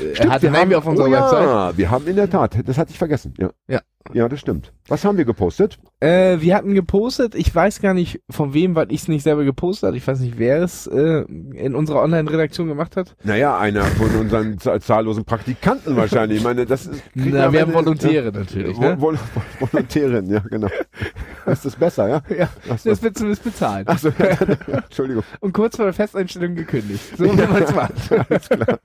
äh, hatte, haben wir auf unserer oh Website. Ja, wir haben in der Tat, das hatte ich vergessen. Ja. Ja. Ja, das stimmt. Was haben wir gepostet? Äh, wir hatten gepostet, ich weiß gar nicht von wem, weil ich es nicht selber gepostet habe. Ich weiß nicht, wer es äh, in unserer Online-Redaktion gemacht hat. Naja, einer von unseren za- zahllosen Praktikanten wahrscheinlich. Ich meine, das ist. Na, wir haben Volontäre natürlich, Ja, ne? Vol Vol Volontärin, ja, genau. Ist das besser, ja? Ja, Ach so. das wird zumindest bezahlt. Ach so, ja, Entschuldigung. Und kurz vor der Festeinstellung gekündigt. So wie man es macht. Alles klar.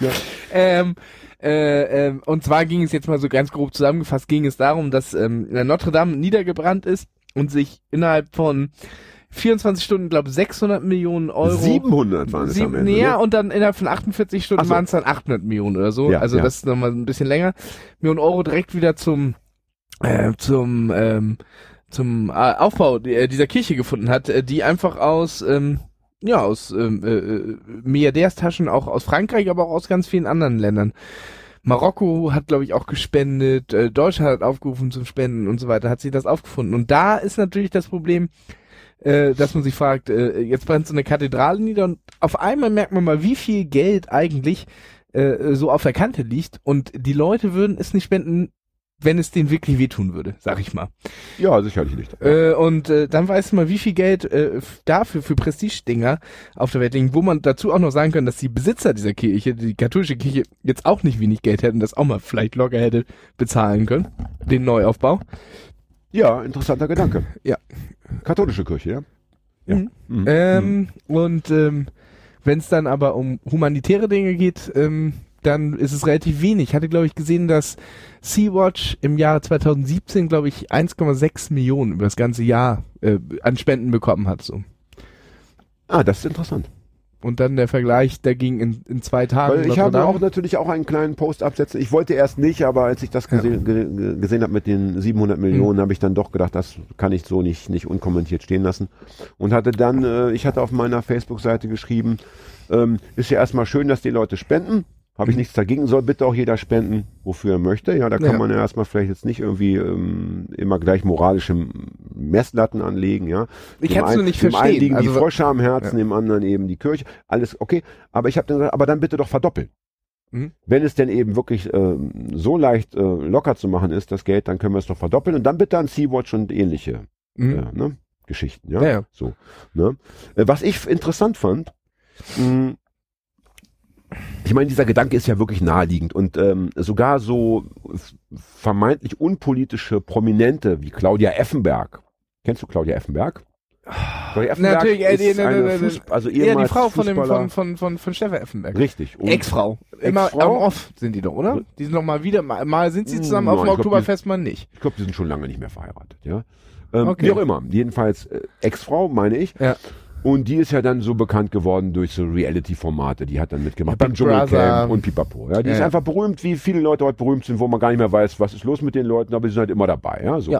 Ja. Ähm, äh, ähm, und zwar ging es jetzt mal so ganz grob zusammengefasst, ging es darum, dass ähm, Notre Dame niedergebrannt ist und sich innerhalb von 24 Stunden, glaube 600 Millionen Euro 700 waren es am Ende. ja, ne? und dann innerhalb von 48 Stunden so. waren es dann 800 Millionen oder so. Ja, also ja. das ist nochmal ein bisschen länger. Millionen Euro direkt wieder zum äh, zum ähm, zum äh, Aufbau die- dieser Kirche gefunden hat, äh, die einfach aus ähm, ja aus ähm, äh, äh, Milliardärstaschen auch aus Frankreich, aber auch aus ganz vielen anderen Ländern. Marokko hat, glaube ich, auch gespendet, äh, Deutschland hat aufgerufen zum Spenden und so weiter, hat sich das aufgefunden. Und da ist natürlich das Problem, äh, dass man sich fragt, äh, jetzt brennt so eine Kathedrale nieder und auf einmal merkt man mal, wie viel Geld eigentlich äh, so auf der Kante liegt und die Leute würden es nicht spenden, wenn es denen wirklich wehtun würde, sag ich mal. Ja, sicherlich nicht. Äh, und äh, dann weiß man, wie viel Geld äh, dafür für Prestige-Dinger auf der Welt liegen, wo man dazu auch noch sagen kann, dass die Besitzer dieser Kirche, die katholische Kirche, jetzt auch nicht wenig Geld hätten, das auch mal vielleicht locker hätte bezahlen können, den Neuaufbau. Ja, interessanter Gedanke. Ja. Katholische Kirche, ja? Ja. Mhm. Mhm. Ähm, Und ähm, wenn es dann aber um humanitäre Dinge geht, ähm, dann ist es relativ wenig. Ich hatte, glaube ich, gesehen, dass Sea-Watch im Jahre 2017, glaube ich, 1,6 Millionen über das ganze Jahr äh, an Spenden bekommen hat. So. Ah, das ist interessant. Und dann der Vergleich, der ging in, in zwei Tagen. Weil ich habe auch natürlich auch einen kleinen Post absetzen. Ich wollte erst nicht, aber als ich das Ja. gesehen, ge, ge- gesehen habe mit den 700 Millionen, habe ich dann doch gedacht, das kann ich so nicht, nicht unkommentiert stehen lassen. Und hatte dann, äh, ich hatte auf meiner Facebook-Seite geschrieben, ähm, ist ja erstmal schön, dass die Leute spenden. Habe ich nichts dagegen, soll bitte auch jeder spenden, wofür er möchte. Ja, da kann Ja. man ja erstmal vielleicht jetzt nicht irgendwie ähm, immer gleich moralische Messlatten anlegen, ja. Ich kann's einen- nur nicht dem einen verstehen. liegen die Also- Frösche am Herzen, Ja. dem anderen eben die Kirche. Alles okay. Aber ich habe dann gesagt, aber dann bitte doch verdoppeln. Mhm. Wenn es denn eben wirklich ähm, so leicht äh, locker zu machen ist, das Geld, dann können wir es doch verdoppeln und dann bitte an Sea-Watch und ähnliche Mhm. äh, ne, Geschichten. Ja? Ja, ja. So, ne? Äh, was ich interessant fand, mh, ich meine, dieser Gedanke ist ja wirklich naheliegend und ähm, sogar so vermeintlich unpolitische Prominente wie Claudia Effenberg. Kennst du Claudia Effenberg? Claudia Natürlich, äh, die, ist ne, eine ne, ne, Fuß- also Ja, die Frau von dem, von, von, von, von Stefan Effenberg. Richtig. Ex-Frau. Immer Ex-Frau? am Off sind die doch, oder? Die sind noch mal wieder, mal, mal sind sie zusammen Nein, auf dem Oktoberfest, mal nicht. Ich glaube, die sind schon lange nicht mehr verheiratet, ja. Ähm, Okay. Wie auch immer. Jedenfalls äh, Ex-Frau, meine ich. Ja. Und die ist ja dann so bekannt geworden durch so Reality-Formate. Die hat dann mitgemacht Ja, beim. Dschungelcamp und Pipapo. Ja, die Ja, ist ja. einfach berühmt, wie viele Leute heute berühmt sind, wo man gar nicht mehr weiß, was ist los mit den Leuten, aber sie sind halt immer dabei. Ja, so.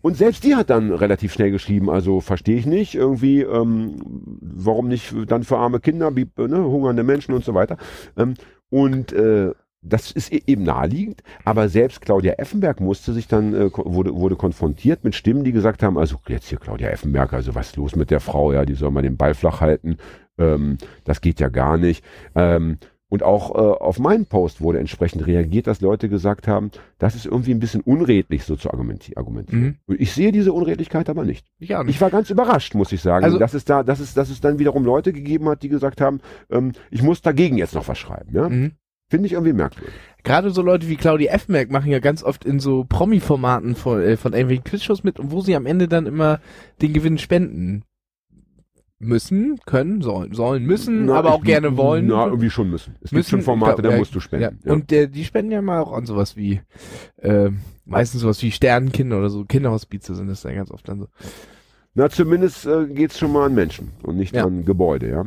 Und selbst die hat dann relativ schnell geschrieben, also verstehe ich nicht, irgendwie, ähm, warum nicht dann für arme Kinder, wie, ne, hungernde Menschen und so weiter. Ähm, und äh, das ist e- eben naheliegend, aber selbst Claudia Effenberg musste sich dann, äh, wurde, wurde konfrontiert mit Stimmen, die gesagt haben, also jetzt hier Claudia Effenberg, also was ist los mit der Frau, ja, die soll mal den Ball flach halten, ähm, das geht ja gar nicht. Ähm, und auch äh, auf meinen Post wurde entsprechend reagiert, dass Leute gesagt haben, das ist irgendwie ein bisschen unredlich, so zu argumenti argumentieren. Mhm. Ich sehe diese Unredlichkeit aber nicht. Ja, Ich war ganz überrascht, muss ich sagen, Also- dass es da, dass es, dass es dann wiederum Leute gegeben hat, die gesagt haben, ähm, ich muss dagegen jetzt noch was schreiben. Ja? mhm. Finde ich irgendwie merkwürdig. Gerade so Leute wie Claudia Effenberg machen ja ganz oft in so Promi-Formaten von, äh, von irgendwelchen Quizshows mit, wo sie am Ende dann immer den Gewinn spenden müssen, können, sollen, sollen, müssen, Na, aber auch gerne wollen. Na, irgendwie schon müssen. Es gibt Müssen, schon Formate, glaub, da ja, musst du ja. spenden. Ja. Und äh, die spenden ja mal auch an sowas wie, äh, meistens sowas wie Sternenkinder oder so, Kinderhospize sind das ja ganz oft dann so. Na, zumindest äh, geht's schon mal an Menschen und nicht Ja. an Gebäude, ja.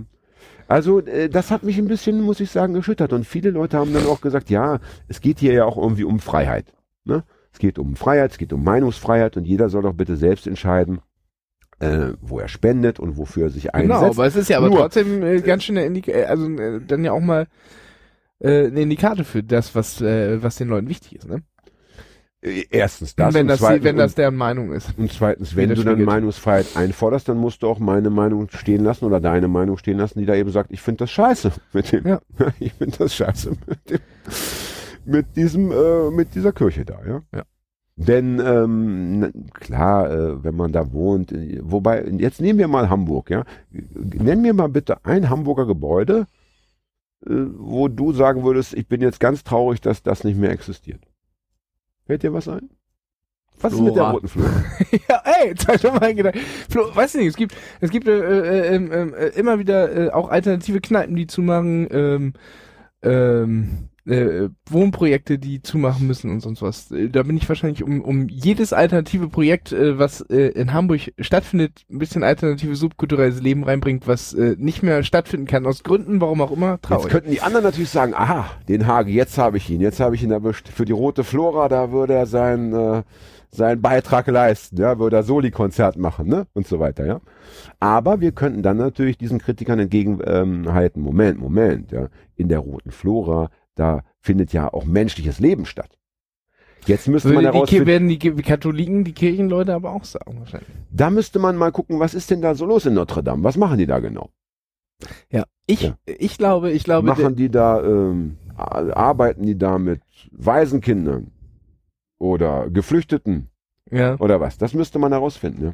Also äh, das hat mich ein bisschen, muss ich sagen, geschüttert. Und viele Leute haben dann auch gesagt, ja, es geht hier ja auch irgendwie um Freiheit. Ne? Es geht um Freiheit, es geht um Meinungsfreiheit und jeder soll doch bitte selbst entscheiden, äh, wo er spendet und wofür er sich einsetzt. Genau, aber es ist ja aber Nur- trotzdem äh, ganz schön eine äh, also äh, dann ja auch mal äh, eine Indikator für das, was äh, was den Leuten wichtig ist, ne? Äh, Erstens das, wenn das zweitens, wenn das deren Meinung ist. und, zweitens, wenn du dann. Meinungsfreiheit einforderst, dann musst du auch meine Meinung stehen lassen oder deine Meinung stehen lassen, die da eben sagt, ich finde das scheiße mit dem, Ja. ich finde das scheiße mit dem, mit diesem, äh, mit dieser Kirche da, ja. Ja. Denn ähm, klar, äh, wenn man da wohnt, äh, wobei, jetzt nehmen wir mal Hamburg, ja. Nenn mir mal bitte ein Hamburger Gebäude, äh, wo du sagen würdest, ich bin jetzt ganz traurig, dass das nicht mehr existiert. Fällt dir was ein? Was ist mit der Flora. roten Flur? ja, ey, jetzt hab ich schon mal gedacht. Flo, weißt du nicht, es gibt, es gibt äh, äh, ähm, äh, immer wieder äh, auch alternative Kneipen, die zumachen, ähm, ähm, äh, Wohnprojekte, die zumachen müssen und sonst was. Äh, Da bin ich wahrscheinlich um, um jedes alternative Projekt, äh, was äh, in Hamburg stattfindet, ein bisschen alternatives subkulturelles Leben reinbringt, was äh, nicht mehr stattfinden kann, aus Gründen, warum auch immer, Jetzt traurig. könnten die anderen natürlich sagen, aha, den Hage, jetzt habe ich ihn, jetzt habe ich ihn erwischt. Für die rote Flora, da würde er seinen, äh, seinen Beitrag leisten, ja, würde er Soli-Konzert machen, ne, und so weiter, ja. Aber wir könnten dann natürlich diesen Kritikern entgegenhalten, ähm, Moment, Moment, ja, in der roten Flora, da findet ja auch menschliches Leben statt. Jetzt müsste man Würde die, Ki- herausfinden, werden die Ki- Katholiken, die Kirchenleute aber auch sagen wahrscheinlich. da müsste man mal gucken, was ist denn da so los in Notre Dame? Was machen die da genau? Ja, ich, Ja. ich glaube, ich glaube, Machen die da, ähm, arbeiten die da mit Waisenkindern oder Geflüchteten ja. oder was? Das müsste man herausfinden, ja.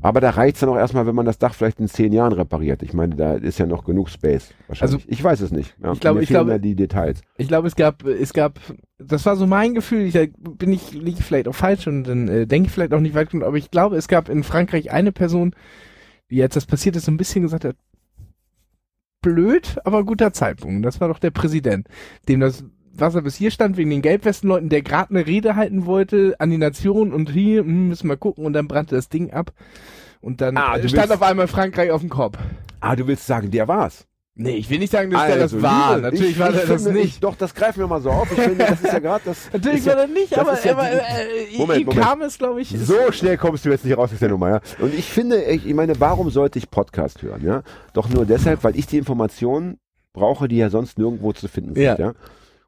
Aber da reicht's dann auch erstmal, wenn man das Dach vielleicht in zehn Jahren repariert. Ich meine, da ist ja noch genug Space. Wahrscheinlich. Also, ich weiß es nicht. Ja, ich glaube- ich glaube- die Details. Ich glaube, es gab, es gab, das war so mein Gefühl, ich, da bin ich, liege vielleicht auch falsch und dann äh, denke ich vielleicht auch nicht weit genug, aber ich glaube, es gab in Frankreich eine Person, die als das passiert ist, so ein bisschen gesagt hat, blöd, aber guter Zeitpunkt. Das war doch der Präsident, dem das Wasser bis hier stand, wegen den Gelbwestenleuten, der gerade eine Rede halten wollte an die Nation und hier hm, müssen wir gucken und dann brannte das Ding ab. Und dann Ah, äh, du stand willst- auf einmal Frankreich auf dem Kopf. Ah, du willst sagen, der war's. Nee, ich will nicht sagen, dass der das Also, war. Liebe, Natürlich ich, war ich der das nicht. Ich, doch, das greifen wir mal so auf. Ich finde, das ist ja gerade das. Natürlich war ja, er nicht, aber, ja aber die- äh, Moment, ihm Moment. kam es, glaube ich. So schnell kommst du jetzt nicht raus aus der Nummer, ja. Und ich finde, ich, ich meine, warum sollte ich Podcast hören, ja? Doch nur deshalb, weil ich die Informationen brauche, die ja sonst nirgendwo zu finden sind, Ja. ja.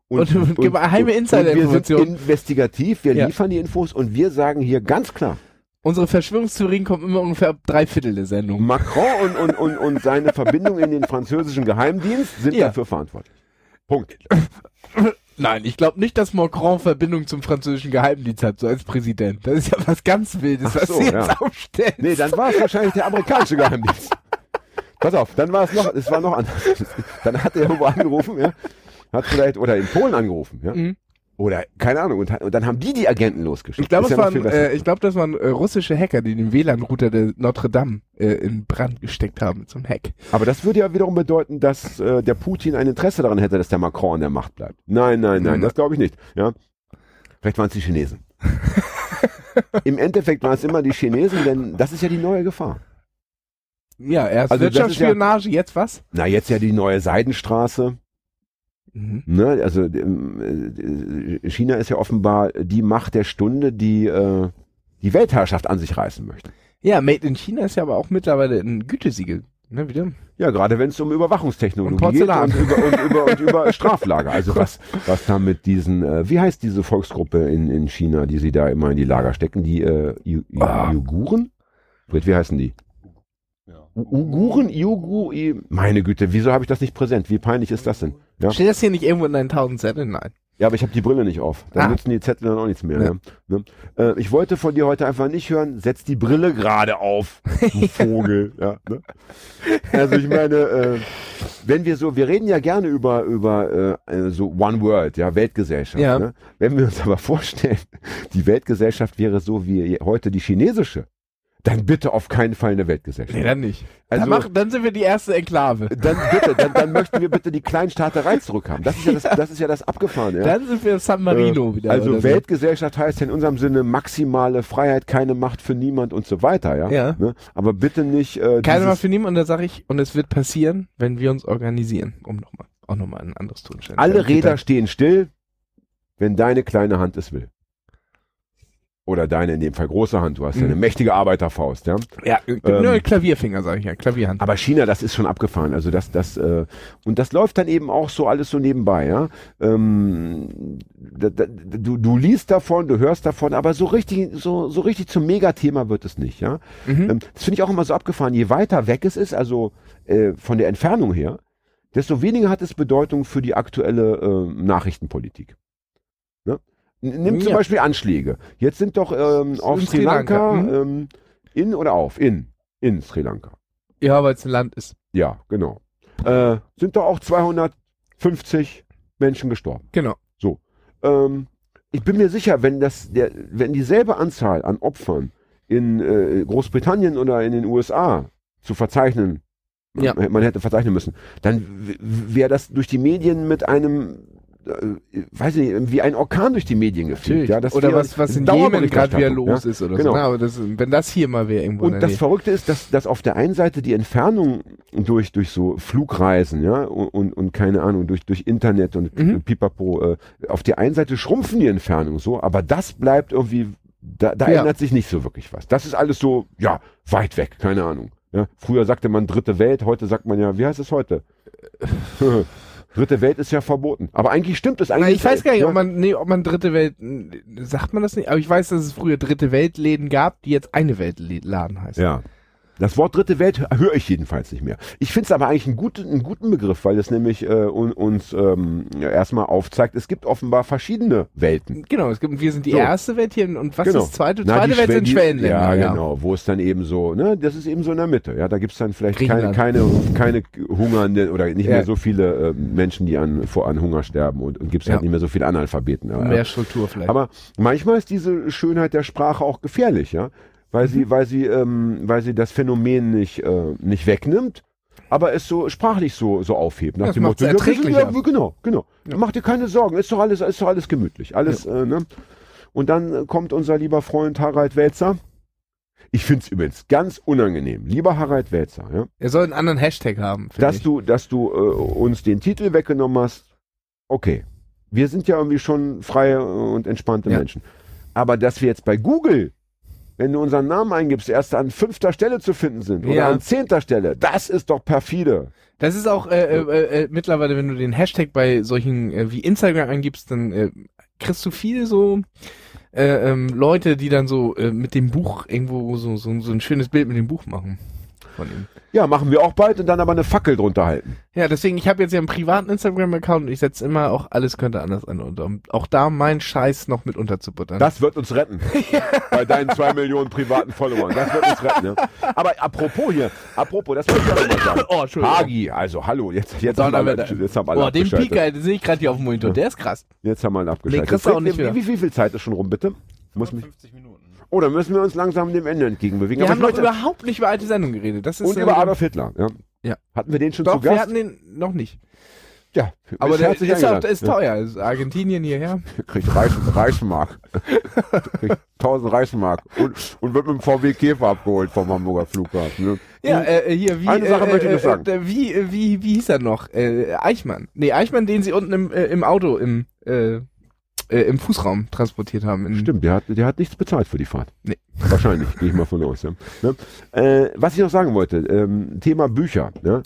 Und du gib geheime Insider-Informationen. Wir sind investigativ, wir Ja. liefern die Infos und wir sagen hier ganz klar, Unsere Verschwörungstheorien kommen immer ungefähr ab drei Viertel der Sendung. Macron und, und, und, und seine Verbindung in den französischen Geheimdienst sind Ja. dafür verantwortlich. Punkt. Nein, ich glaube nicht, dass Macron Verbindung zum französischen Geheimdienst hat, so als Präsident. Das ist ja was ganz Wildes, Ach was so, sie jetzt ja. aufstellen. Nee, dann war es wahrscheinlich der amerikanische Geheimdienst. Pass auf, dann war es noch, es war noch anders. Dann hat er irgendwo angerufen, ja. Hat vielleicht, oder in Polen angerufen, ja. Mhm. Oder, keine Ahnung, und, und dann haben die die Agenten losgeschickt. Ich glaube, es ja äh, ich glaube, das waren äh, russische Hacker, die den WLAN-Router der Notre Dame äh, in Brand gesteckt haben mit so einem Hack. Aber das würde ja wiederum bedeuten, dass äh, der Putin ein Interesse daran hätte, dass der Macron an der Macht bleibt. Nein, nein, nein, Mhm. das glaube ich nicht. Ja. Vielleicht waren es die Chinesen. Im Endeffekt waren es immer die Chinesen, denn das ist ja die neue Gefahr. Ja, erst Also das Wirtschaftsspionage, jetzt was? Na, jetzt ja die neue Seidenstraße. Mhm. Ne? Also ähm, äh, China ist ja offenbar die Macht der Stunde, die äh, die Weltherrschaft an sich reißen möchte. Ja, Made in China ist ja aber auch mittlerweile ein Gütesiegel. Ne, wieder? Ja, gerade wenn es um Überwachungstechnologie Und geht und über, und über, und über Straflager. Also was, was da mit diesen, äh, wie heißt diese Volksgruppe in, in China, die sie da immer in die Lager stecken, die äh, Ju- Ah. Uiguren? Fred, wie heißen die? U- Uiguren, Iugu, I meine Güte, wieso habe ich das nicht präsent? Wie peinlich ist das denn? Ja, Steht das hier nicht irgendwo in deinen tausend Zetteln? Nein. ja aber ich habe die Brille nicht auf. Dann Ah. nützen die Zettel dann auch nichts mehr. Ja. Ne? Ne? Äh, ich wollte von dir heute einfach nicht hören, setz die Brille gerade auf, du Vogel. ja, ne? Also ich meine, äh, wenn wir so, wir reden ja gerne über über äh, äh, so One World, ja Weltgesellschaft. Ja. Ne? Wenn wir uns aber vorstellen, die Weltgesellschaft wäre so wie heute die chinesische, dann bitte auf keinen Fall eine Weltgesellschaft. Nee, dann nicht. Also- dann, mach, dann sind wir die erste Enklave. Dann bitte, dann, dann möchten wir bitte die Kleinstaaterei zurückhaben. Das ist ja das, das ist ja das Abgefahrene. Ja? Dann sind wir San Marino Äh, wieder. Also oder so. Weltgesellschaft heißt ja in unserem Sinne maximale Freiheit, keine Macht für niemand und so weiter, ja. Ja. Ne? Aber bitte nicht äh, Keine dieses, für niemanden, da sage ich, und es wird passieren, wenn wir uns organisieren, um nochmal, auch nochmal ein anderes Ton stellen. alle Räder stehen still, wenn deine kleine Hand es will. Oder deine in dem Fall große Hand. Du hast ja eine Mhm. mächtige Arbeiterfaust, ja. Ja, ähm, nur Klavierfinger, sage ich ja, Klavierhand. Aber China, das ist schon abgefahren. Also das, das äh, und das läuft dann eben auch so alles so nebenbei, ja. Ähm, da, da, du, du liest davon, du hörst davon, aber so richtig, so, so richtig zum Megathema wird es nicht, ja. Mhm. Ähm, das finde ich auch immer so abgefahren. Je weiter weg es ist, also äh, von der Entfernung her, desto weniger hat es Bedeutung für die aktuelle äh, Nachrichtenpolitik. Nimm zum. Beispiel Anschläge. Jetzt sind doch ähm, auf In Sri Sri Lanka, Lanka, ähm, in oder auf? In. In Sri Lanka. Ja, weil es ein Land ist. Ja, genau. Äh, sind doch auch 250 Menschen gestorben. Genau. Ähm, ich bin mir sicher, wenn das der, wenn dieselbe Anzahl an Opfern in äh, Großbritannien oder in den USA zu verzeichnen, Ja. man, man hätte verzeichnen müssen, dann wäre das durch die Medien mit einem, weiß ich nicht, wie ein Orkan durch die Medien gefegt. Ja, oder was, was in Jemen gerade wieder los ja. ist oder Genau. so. Na, aber das, wenn das hier mal wäre irgendwo Und das. Verrückte ist, dass, dass auf der einen Seite die Entfernung durch, durch so Flugreisen, ja, und, und, und keine Ahnung, durch, durch Internet und Mhm. Pipapo, äh, auf der einen Seite schrumpfen die Entfernungen so, aber das bleibt irgendwie, da, da Ja. ändert sich nicht so wirklich was. Das ist alles so, ja, weit weg, keine Ahnung. Ja. Früher sagte man dritte Welt, heute sagt man ja, wie heißt es heute? dritte Welt ist ja verboten. Aber eigentlich stimmt es Na, eigentlich. ich weiß gar nicht, ja. ob man, nee, ob man dritte Welt, sagt man das nicht, aber ich weiß, dass es früher dritte Weltläden gab, die jetzt eine Weltladen heißen. Ja. Das Wort dritte Welt höre ich jedenfalls nicht mehr. Ich finde es aber eigentlich einen guten, einen guten Begriff, weil es nämlich äh, un, uns ähm, ja, erstmal aufzeigt, es gibt offenbar verschiedene Welten. Genau, es gibt, wir sind die So. erste Welt hier und was Genau. ist zweite? Na, zweite die Welt sind Schwellenländer. Ja, genau, wo es dann eben so, ne, das ist eben so in der Mitte. Ja, da gibt's dann vielleicht keine, keine, keine hungernden oder nicht Ja. mehr so viele äh, Menschen, die an, vor an Hunger sterben und, und gibt's Ja. halt nicht mehr so viele Analphabeten. Ja. Mehr Struktur vielleicht. Aber manchmal ist diese Schönheit der Sprache auch gefährlich, ja, weil Mhm. sie, weil sie, ähm, weil sie das Phänomen nicht, äh, nicht wegnimmt, aber es so sprachlich so, so aufhebt. Nach Das dem Motto, ja, ja, genau, genau. Ja. Mach dir keine Sorgen, ist doch alles, ist doch alles gemütlich, alles, äh, ne? Und dann äh, kommt unser lieber Freund Harald Welzer Ich find's übrigens ganz unangenehm. Lieber Harald Welzer, ja, Er soll einen anderen Hashtag haben. finde dass ich. du, dass du äh, uns den Titel weggenommen hast. Okay. Wir sind ja irgendwie schon freie und entspannte Ja. Menschen. Aber dass wir jetzt bei Google, wenn du unseren Namen eingibst, erst an fünfter Stelle zu finden sind oder Ja. an zehnter Stelle, das ist doch perfide. Das ist auch äh, äh, äh, äh, mittlerweile, wenn du den Hashtag bei solchen äh, wie Instagram eingibst, dann äh, kriegst du viel so äh, ähm, Leute, die dann so äh, mit dem Buch irgendwo so, so, so ein schönes Bild mit dem Buch machen. Von ihm. Ja, machen wir auch bald und dann aber eine Fackel drunter halten. Ja, deswegen, ich habe jetzt ja einen privaten Instagram-Account und ich setze immer auch alles könnte anders an und um auch da meinen Scheiß noch mit unterzubuttern. Das wird uns retten. Bei deinen zwei Millionen privaten Followern. Das wird uns retten. Ne? Aber apropos hier, apropos, das wollte ich auch mal sagen. oh, Entschuldigung. Hagi, also hallo, jetzt, jetzt, haben, alle, jetzt haben alle Boah, den. Peak, den sehe ich gerade hier auf dem Monitor, der ist krass. Jetzt haben wir ihn abgeschaltet. Den kriegst du auch nicht wie, wie, wie viel Zeit ist schon rum, bitte? Muss mich, 50 Minuten. Oh, dann müssen wir uns langsam dem Ende entgegenbewegen. Wir Aber haben noch überhaupt nicht über alte Sendungen geredet. Das ist und äh, über Adolf Hitler. Ja. Ja. Hatten wir den schon Doch, zu wir Gast? hatten den noch nicht. ja, Aber der ist, auch, ist Ja. teuer. Ist Argentinien hierher. Kriegt Reis, Reismark. Kriegt 1000 Reismark. Und, und wird mit dem VW Käfer abgeholt vom Hamburger Flughafen. Ne? Ja, äh, hier, wie, Eine Sache äh, möchte ich äh, noch sagen. äh, wie, äh, wie, wie hieß er noch? Äh, Eichmann. Nee, Eichmann, den sie unten im, äh, im Auto, im, äh, im Fußraum transportiert haben. Stimmt, der hat, der hat nichts bezahlt für die Fahrt. Nee. Wahrscheinlich, gehe ich mal von aus. Ja. Ne? Äh, was ich noch sagen wollte, ähm, Thema Bücher. Ne?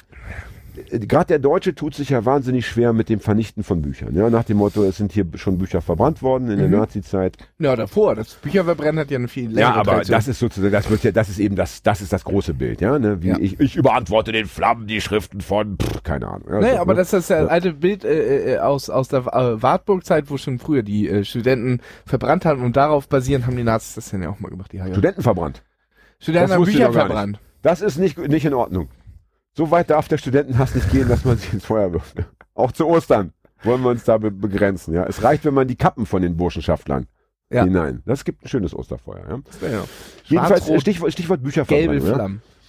Gerade der Deutsche tut sich ja wahnsinnig schwer mit dem Vernichten von Büchern. Ja? Nach dem Motto, es sind hier schon Bücher verbrannt worden in der Mhm. Nazi-Zeit. Ja, davor. Das Bücherverbrennen hat ja eine viel längere Ja, aber Tradition. das ist sozusagen, das wird ja, das ist eben das, das ist das große Bild, ja. Ne? Wie Ja. Ich, ich überantworte den Flammen die Schriften von, pff, keine Ahnung. Ja, Nee, so, aber ne? das ist das alte Bild äh, äh, aus, aus der äh, Wartburg-Zeit, wo schon früher die äh, Studenten verbrannt haben und darauf basierend haben die Nazis das dann ja auch mal gemacht. Die. Studenten verbrannt. Studenten haben Bücher verbrannt. Das ist nicht, nicht in Ordnung. So weit darf der Studentenhass nicht gehen, dass man sich ins Feuer wirft. Auch zu Ostern wollen wir uns da be begrenzen. Ja, es reicht, wenn man die Kappen von den Burschenschaftlern Ja. hinein. Das gibt ein schönes Osterfeuer. Ja? Ja. Jedenfalls Schwarz-rot, Stichwort, Stichwort gelbe Bücherverbrennung. Ja? Flammen. Äh,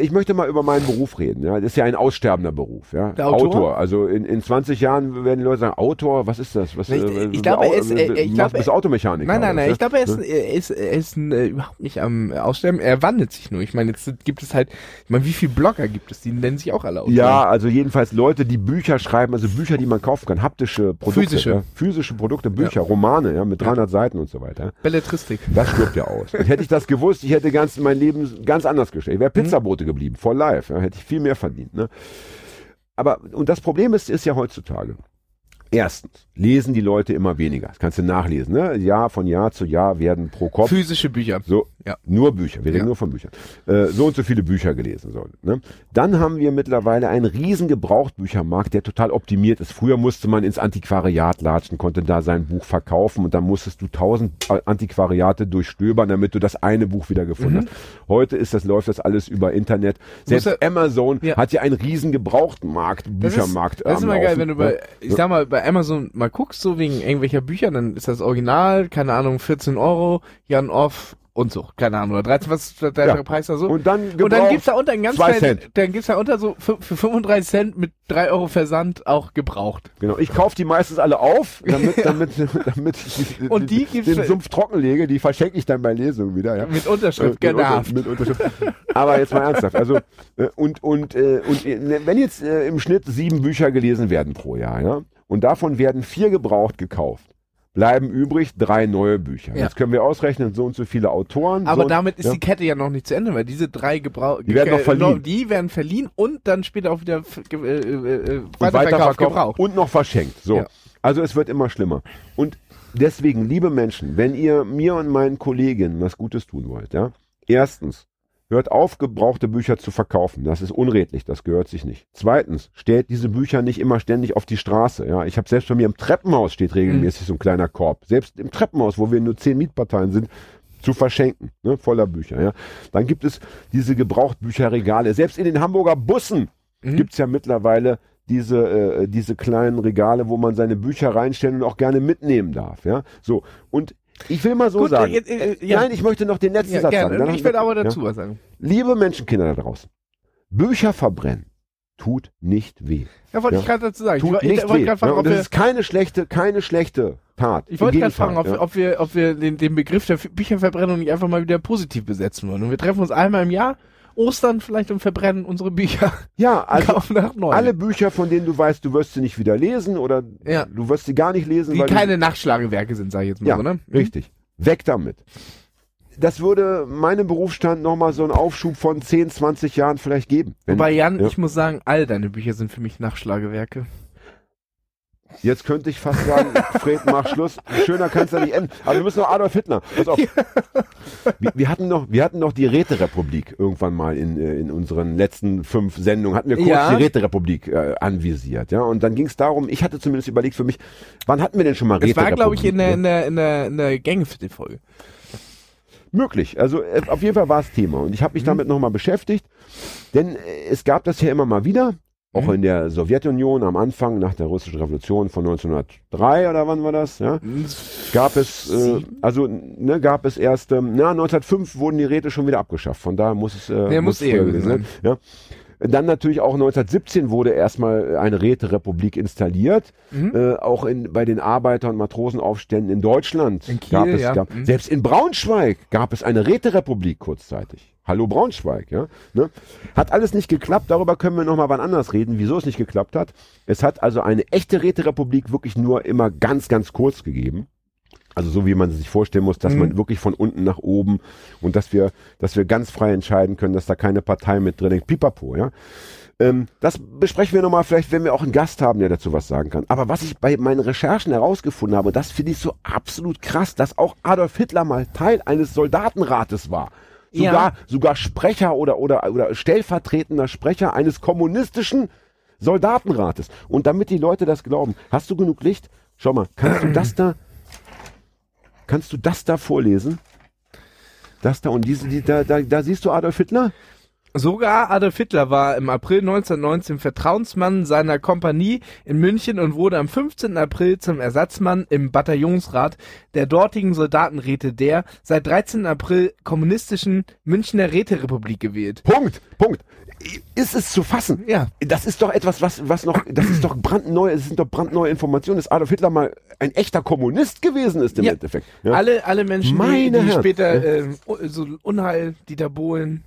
Ich möchte mal über meinen Beruf reden. Ja, das ist ja ein aussterbender Beruf. Ja, Der Autor? Also in, in 20 Jahren werden die Leute sagen, Autor, was ist das? Was, Ich- äh, ich glaube, er ist, äh, ich glaube, bist Automechaniker. Nein, nein, nein. was, Ich glaube, er ist, Ne? er ist, er ist äh, überhaupt nicht am Aussterben. Er wandelt sich nur. Ich meine, jetzt gibt es halt, ich meine, wie viele Blogger gibt es? Die nennen sich auch alle Autoren. Ja, also jedenfalls Leute, die Bücher schreiben, also Bücher, die man kaufen kann, haptische Produkte, Physische. Ja, physische Produkte, Bücher, Romane, ja, mit 300 Seiten und so weiter. Belletristik. Das stirbt ja aus. Und hätte ich das gewusst, ich hätte ganz mein Leben ganz anders gestellt. Ich wäre Mhm. Pizzabote geblieben, for life. Ja, hätte ich viel mehr verdient. Ne? Aber, und das Problem ist, ist ja heutzutage. Erstens, lesen die Leute immer weniger. Das kannst du nachlesen. Ne? Jahr von Jahr zu Jahr werden pro Kopf Physische Bücher. so, Ja. nur Bücher. Wir reden Ja. nur von Büchern. Äh, so und so viele Bücher gelesen sollen. Ne? Dann haben wir mittlerweile einen riesen Gebrauchtbüchermarkt, der total optimiert ist. Früher musste man ins Antiquariat latschen, konnte da sein Buch verkaufen und dann musstest du tausend äh, Antiquariate durchstöbern, damit du das eine Buch wieder gefunden hast. Heute ist das, läuft das alles über Internet. Selbst Mhm. Er- Amazon Ja. hat ja einen riesen Gebrauchtmarkt, Das ist, Büchermarkt. das ist immer geil, wenn du ne? bei, ich sag mal, bei Amazon mal guckst, so wegen irgendwelcher Bücher, dann ist das Original, keine Ahnung, 14 Euro, Jan Off und so, keine Ahnung, oder 13, was ist der Ja. Preis da so? Und dann Und dann gibt's da unter einen ganz kleinen, dann gibt's da unter so für, für 35 Cent mit 3 Euro Versand auch gebraucht. Genau, ich kaufe die meistens alle auf, damit, damit, damit ich die, Und die gibt's- den Sumpf trocken lege, die verschenke ich dann bei Lesungen wieder. Ja. Mit Unterschrift, Äh, mit, genervt. Unter, mit Unterschrift. Aber jetzt mal ernsthaft, also äh, und und äh, und äh, wenn jetzt äh, im Schnitt sieben Bücher gelesen werden pro Jahr, ja, und davon werden vier gebraucht gekauft, bleiben übrig drei neue Bücher. Ja. Jetzt können wir ausrechnen, so und so viele Autoren. Aber so, damit ist ja. die Kette ja noch nicht zu Ende, weil diese drei Gebrauch Die werden noch verliehen. die werden verliehen und dann später auch wieder äh, äh, äh, und weiterverkauft gebraucht. und noch verschenkt. So. Ja. Also es wird immer schlimmer. Und deswegen, liebe Menschen, wenn ihr mir und meinen Kolleginnen was Gutes tun wollt, ja, erstens, hört auf, gebrauchte Bücher zu verkaufen. Das ist unredlich, das gehört sich nicht. Zweitens, stellt diese Bücher nicht immer ständig auf die Straße. Ja, ich habe selbst bei mir im Treppenhaus steht regelmäßig so ein kleiner Korb. Selbst im Treppenhaus, wo wir nur zehn Mietparteien sind, zu verschenken, ne, voller Bücher. Ja. Dann gibt es diese Gebrauchtbücherregale. Selbst in den Hamburger Bussen Mhm. gibt's ja mittlerweile diese, äh, diese kleinen Regale, wo man seine Bücher reinstellen und auch gerne mitnehmen darf. Ja, so. Und ich will mal so Gut, sagen. äh, äh, ja. Nein, ich möchte noch den letzten Ja, Satz gerne. sagen. Ich will aber ja. dazu was sagen. Liebe Menschenkinder da draußen, Bücher verbrennen tut nicht weh. Ja, wollte Ja. ich gerade dazu sagen. Tut ich, nicht weh. gerade fragen, Ja, ob und das wir, ist keine schlechte, keine schlechte Tat. Ich wollte gerade fragen, ob, ja. ob wir, ob wir den, den Begriff der Bücherverbrennung nicht einfach mal wieder positiv besetzen wollen. Und wir treffen uns einmal im Jahr, Ostern vielleicht und verbrennen unsere Bücher. Ja, also alle Bücher, von denen du weißt, du wirst sie nicht wieder lesen oder Ja. du wirst sie gar nicht lesen, die weil keine Nachschlagewerke sind, sage ich jetzt mal Ja, so, ne? richtig. Weg damit. Das würde meinem Berufsstand nochmal so einen Aufschub von 10, 20 Jahren vielleicht geben. Wobei, Jan, ja. ich muss sagen, all deine Bücher sind für mich Nachschlagewerke. Jetzt könnte ich fast sagen, Fred, mach Schluss. Schöner kann es ja nicht enden. Aber wir müssen noch Adolf Hitler. Pass auf. Wir, wir, hatten noch, wir hatten noch die Räterepublik irgendwann mal in, äh, in unseren letzten fünf Sendungen. Hatten wir kurz Ja. die Räterepublik äh, anvisiert. Ja? Und dann ging es darum, ich hatte zumindest überlegt für mich, wann hatten wir denn schon mal Das war, Räterepublik? glaube ich, in der, in der, in der, in der Gangviertel-Folge. Möglich. Also äh, auf jeden Fall war es Thema. Und ich habe mich damit nochmal beschäftigt, denn äh, es gab das ja immer mal wieder, auch Mhm. in der Sowjetunion am Anfang, nach der russischen Revolution von 1903 oder wann war das? Ja? Gab es, äh, also ne, gab es erst, ähm, na, 1905 wurden die Räte schon wieder abgeschafft. Von daher muss es, äh, Nee, muss früher gewesen sein. Ja. Dann natürlich auch 1917 wurde erstmal eine Räterepublik installiert. Mhm. Äh, auch in, bei den Arbeiter- und Matrosenaufständen in Deutschland In Kiel, gab es, ja. gab, Mhm. selbst in Braunschweig gab es eine Räterepublik kurzzeitig. Hallo Braunschweig, ja. Ne? Hat alles nicht geklappt, darüber können wir nochmal wann anders reden, wieso es nicht geklappt hat. Es hat also eine echte Räterepublik wirklich nur immer ganz, ganz kurz gegeben. Also so wie man sich vorstellen muss, dass Mhm. man wirklich von unten nach oben und dass wir, dass wir ganz frei entscheiden können, dass da keine Partei mit drin ist. Pipapo, ja. Ähm, das besprechen wir nochmal, vielleicht, wenn wir auch einen Gast haben, der dazu was sagen kann. Aber was ich bei meinen Recherchen herausgefunden habe, das finde ich so absolut krass, dass auch Adolf Hitler mal Teil eines Soldatenrates war. Sogar, Ja. sogar Sprecher oder, oder, oder stellvertretender Sprecher eines kommunistischen Soldatenrates. Und damit die Leute das glauben, hast du genug Licht? Schau mal, kannst du das da, kannst du das da vorlesen? Das da und diese, die, da, da, da siehst du Adolf Hitler? Sogar Adolf Hitler war im April 1919 Vertrauensmann seiner Kompanie in München und wurde am 15. April zum Ersatzmann im Bataillonsrat der dortigen Soldatenräte der seit 13. April kommunistischen Münchner Räterepublik gewählt. Punkt, Punkt. Ist es zu fassen? Ja. Das ist doch etwas, was, was noch, das ist doch brandneu, es sind doch brandneue Informationen, dass Adolf Hitler mal ein echter Kommunist gewesen ist im Ja. Endeffekt. Ja. Alle, alle Menschen, die, Meine die Herren. später ähm, so Unheil, Dieter Bohlen,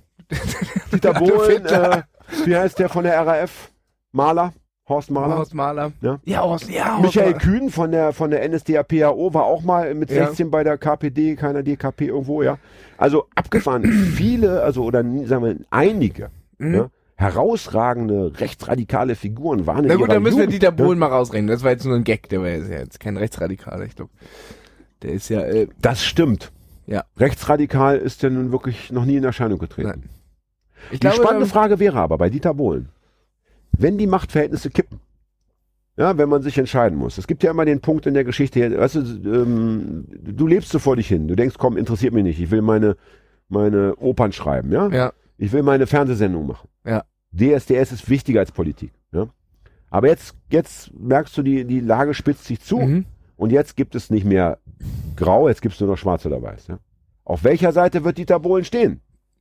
Dieter Bohlen, äh, wie heißt der von der RAF? Maler? Horst Mahler? Horst Mahler. Ja. ja, Horst, ja, Horst Michael Mahler. Kühn von der, von der NSDAP-AO war auch mal mit Ja. 16 bei der KPD, keiner DKP irgendwo, ja. Also abgefahren. viele, also, oder sagen wir, einige, Mhm. ja, herausragende rechtsradikale Figuren waren in Na gut, ihrer dann müssen wir Jugend, Dieter ja. Bohlen mal rausrechnen. Das war jetzt nur ein Gag, der war jetzt ja jetzt kein Rechtsradikaler, ich glaube. Der ist ja, äh, Das stimmt. Ja. Rechtsradikal ist ja nun wirklich noch nie in Erscheinung getreten. Nein. Ich Die spannende ähm, Frage wäre aber bei Dieter Bohlen, wenn die Machtverhältnisse kippen, ja, wenn man sich entscheiden muss. Es gibt ja immer den Punkt in der Geschichte, weißt du, ähm, du lebst so vor dich hin, du denkst, komm, interessiert mich nicht, ich will meine, meine Opern schreiben, ja? Ja, Ich will meine Fernsehsendung machen. Ja. DSDS ist wichtiger als Politik, ja? Aber jetzt, jetzt merkst du, die, die Lage spitzt sich zu mhm. und jetzt gibt es nicht mehr grau, jetzt gibt es nur noch schwarz oder weiß, ja? Auf welcher Seite wird Dieter Bohlen stehen?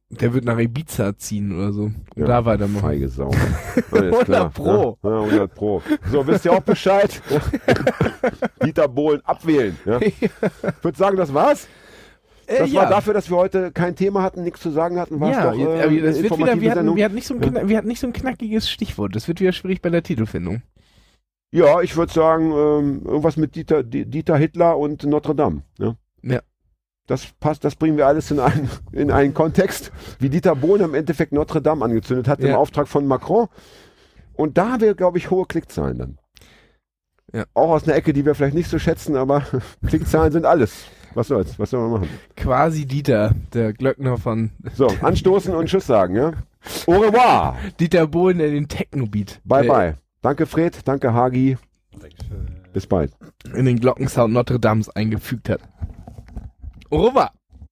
Der wird nach Ibiza ziehen oder so. Ja, da weitermachen. Feige Sau. Alles 100 klar. Pro. Ja, ja, 100 Pro. So, wisst ihr auch Bescheid? Dieter Bohlen abwählen. Ja. Ich würde sagen, das war's. Äh, Das ja. war dafür, dass wir heute kein Thema hatten, nichts zu sagen hatten, war ja, es doch jetzt- äh, das wird wieder, wir hatten, Sendung. wir, hatten nicht so ein Ja. wir hatten nicht so ein knackiges Stichwort. Das wird wieder schwierig bei der Titelfindung. Ja, ich würde sagen, ähm, irgendwas mit Dieter, Di- Dieter Hitler und Notre Dame. Ja. Ja. Das passt, das bringen wir alles in einen, in einen Kontext, wie Dieter Bohlen im Endeffekt Notre Dame angezündet hat im Ja. Auftrag von Macron. Und da haben wir, glaube ich, hohe Klickzahlen dann. Ja. Auch aus einer Ecke, die wir vielleicht nicht so schätzen, aber Klickzahlen sind alles. Was soll's? Was soll man machen? Quasi Dieter, der Glöckner von So, anstoßen und Tschüss sagen, ja? Au revoir! Dieter Bohlen, der den Techno-Beat Bye äh, bye. Danke Fred, danke Hagi. Bis bald. in den Glockensound Notre Dames eingefügt hat. Au revoir.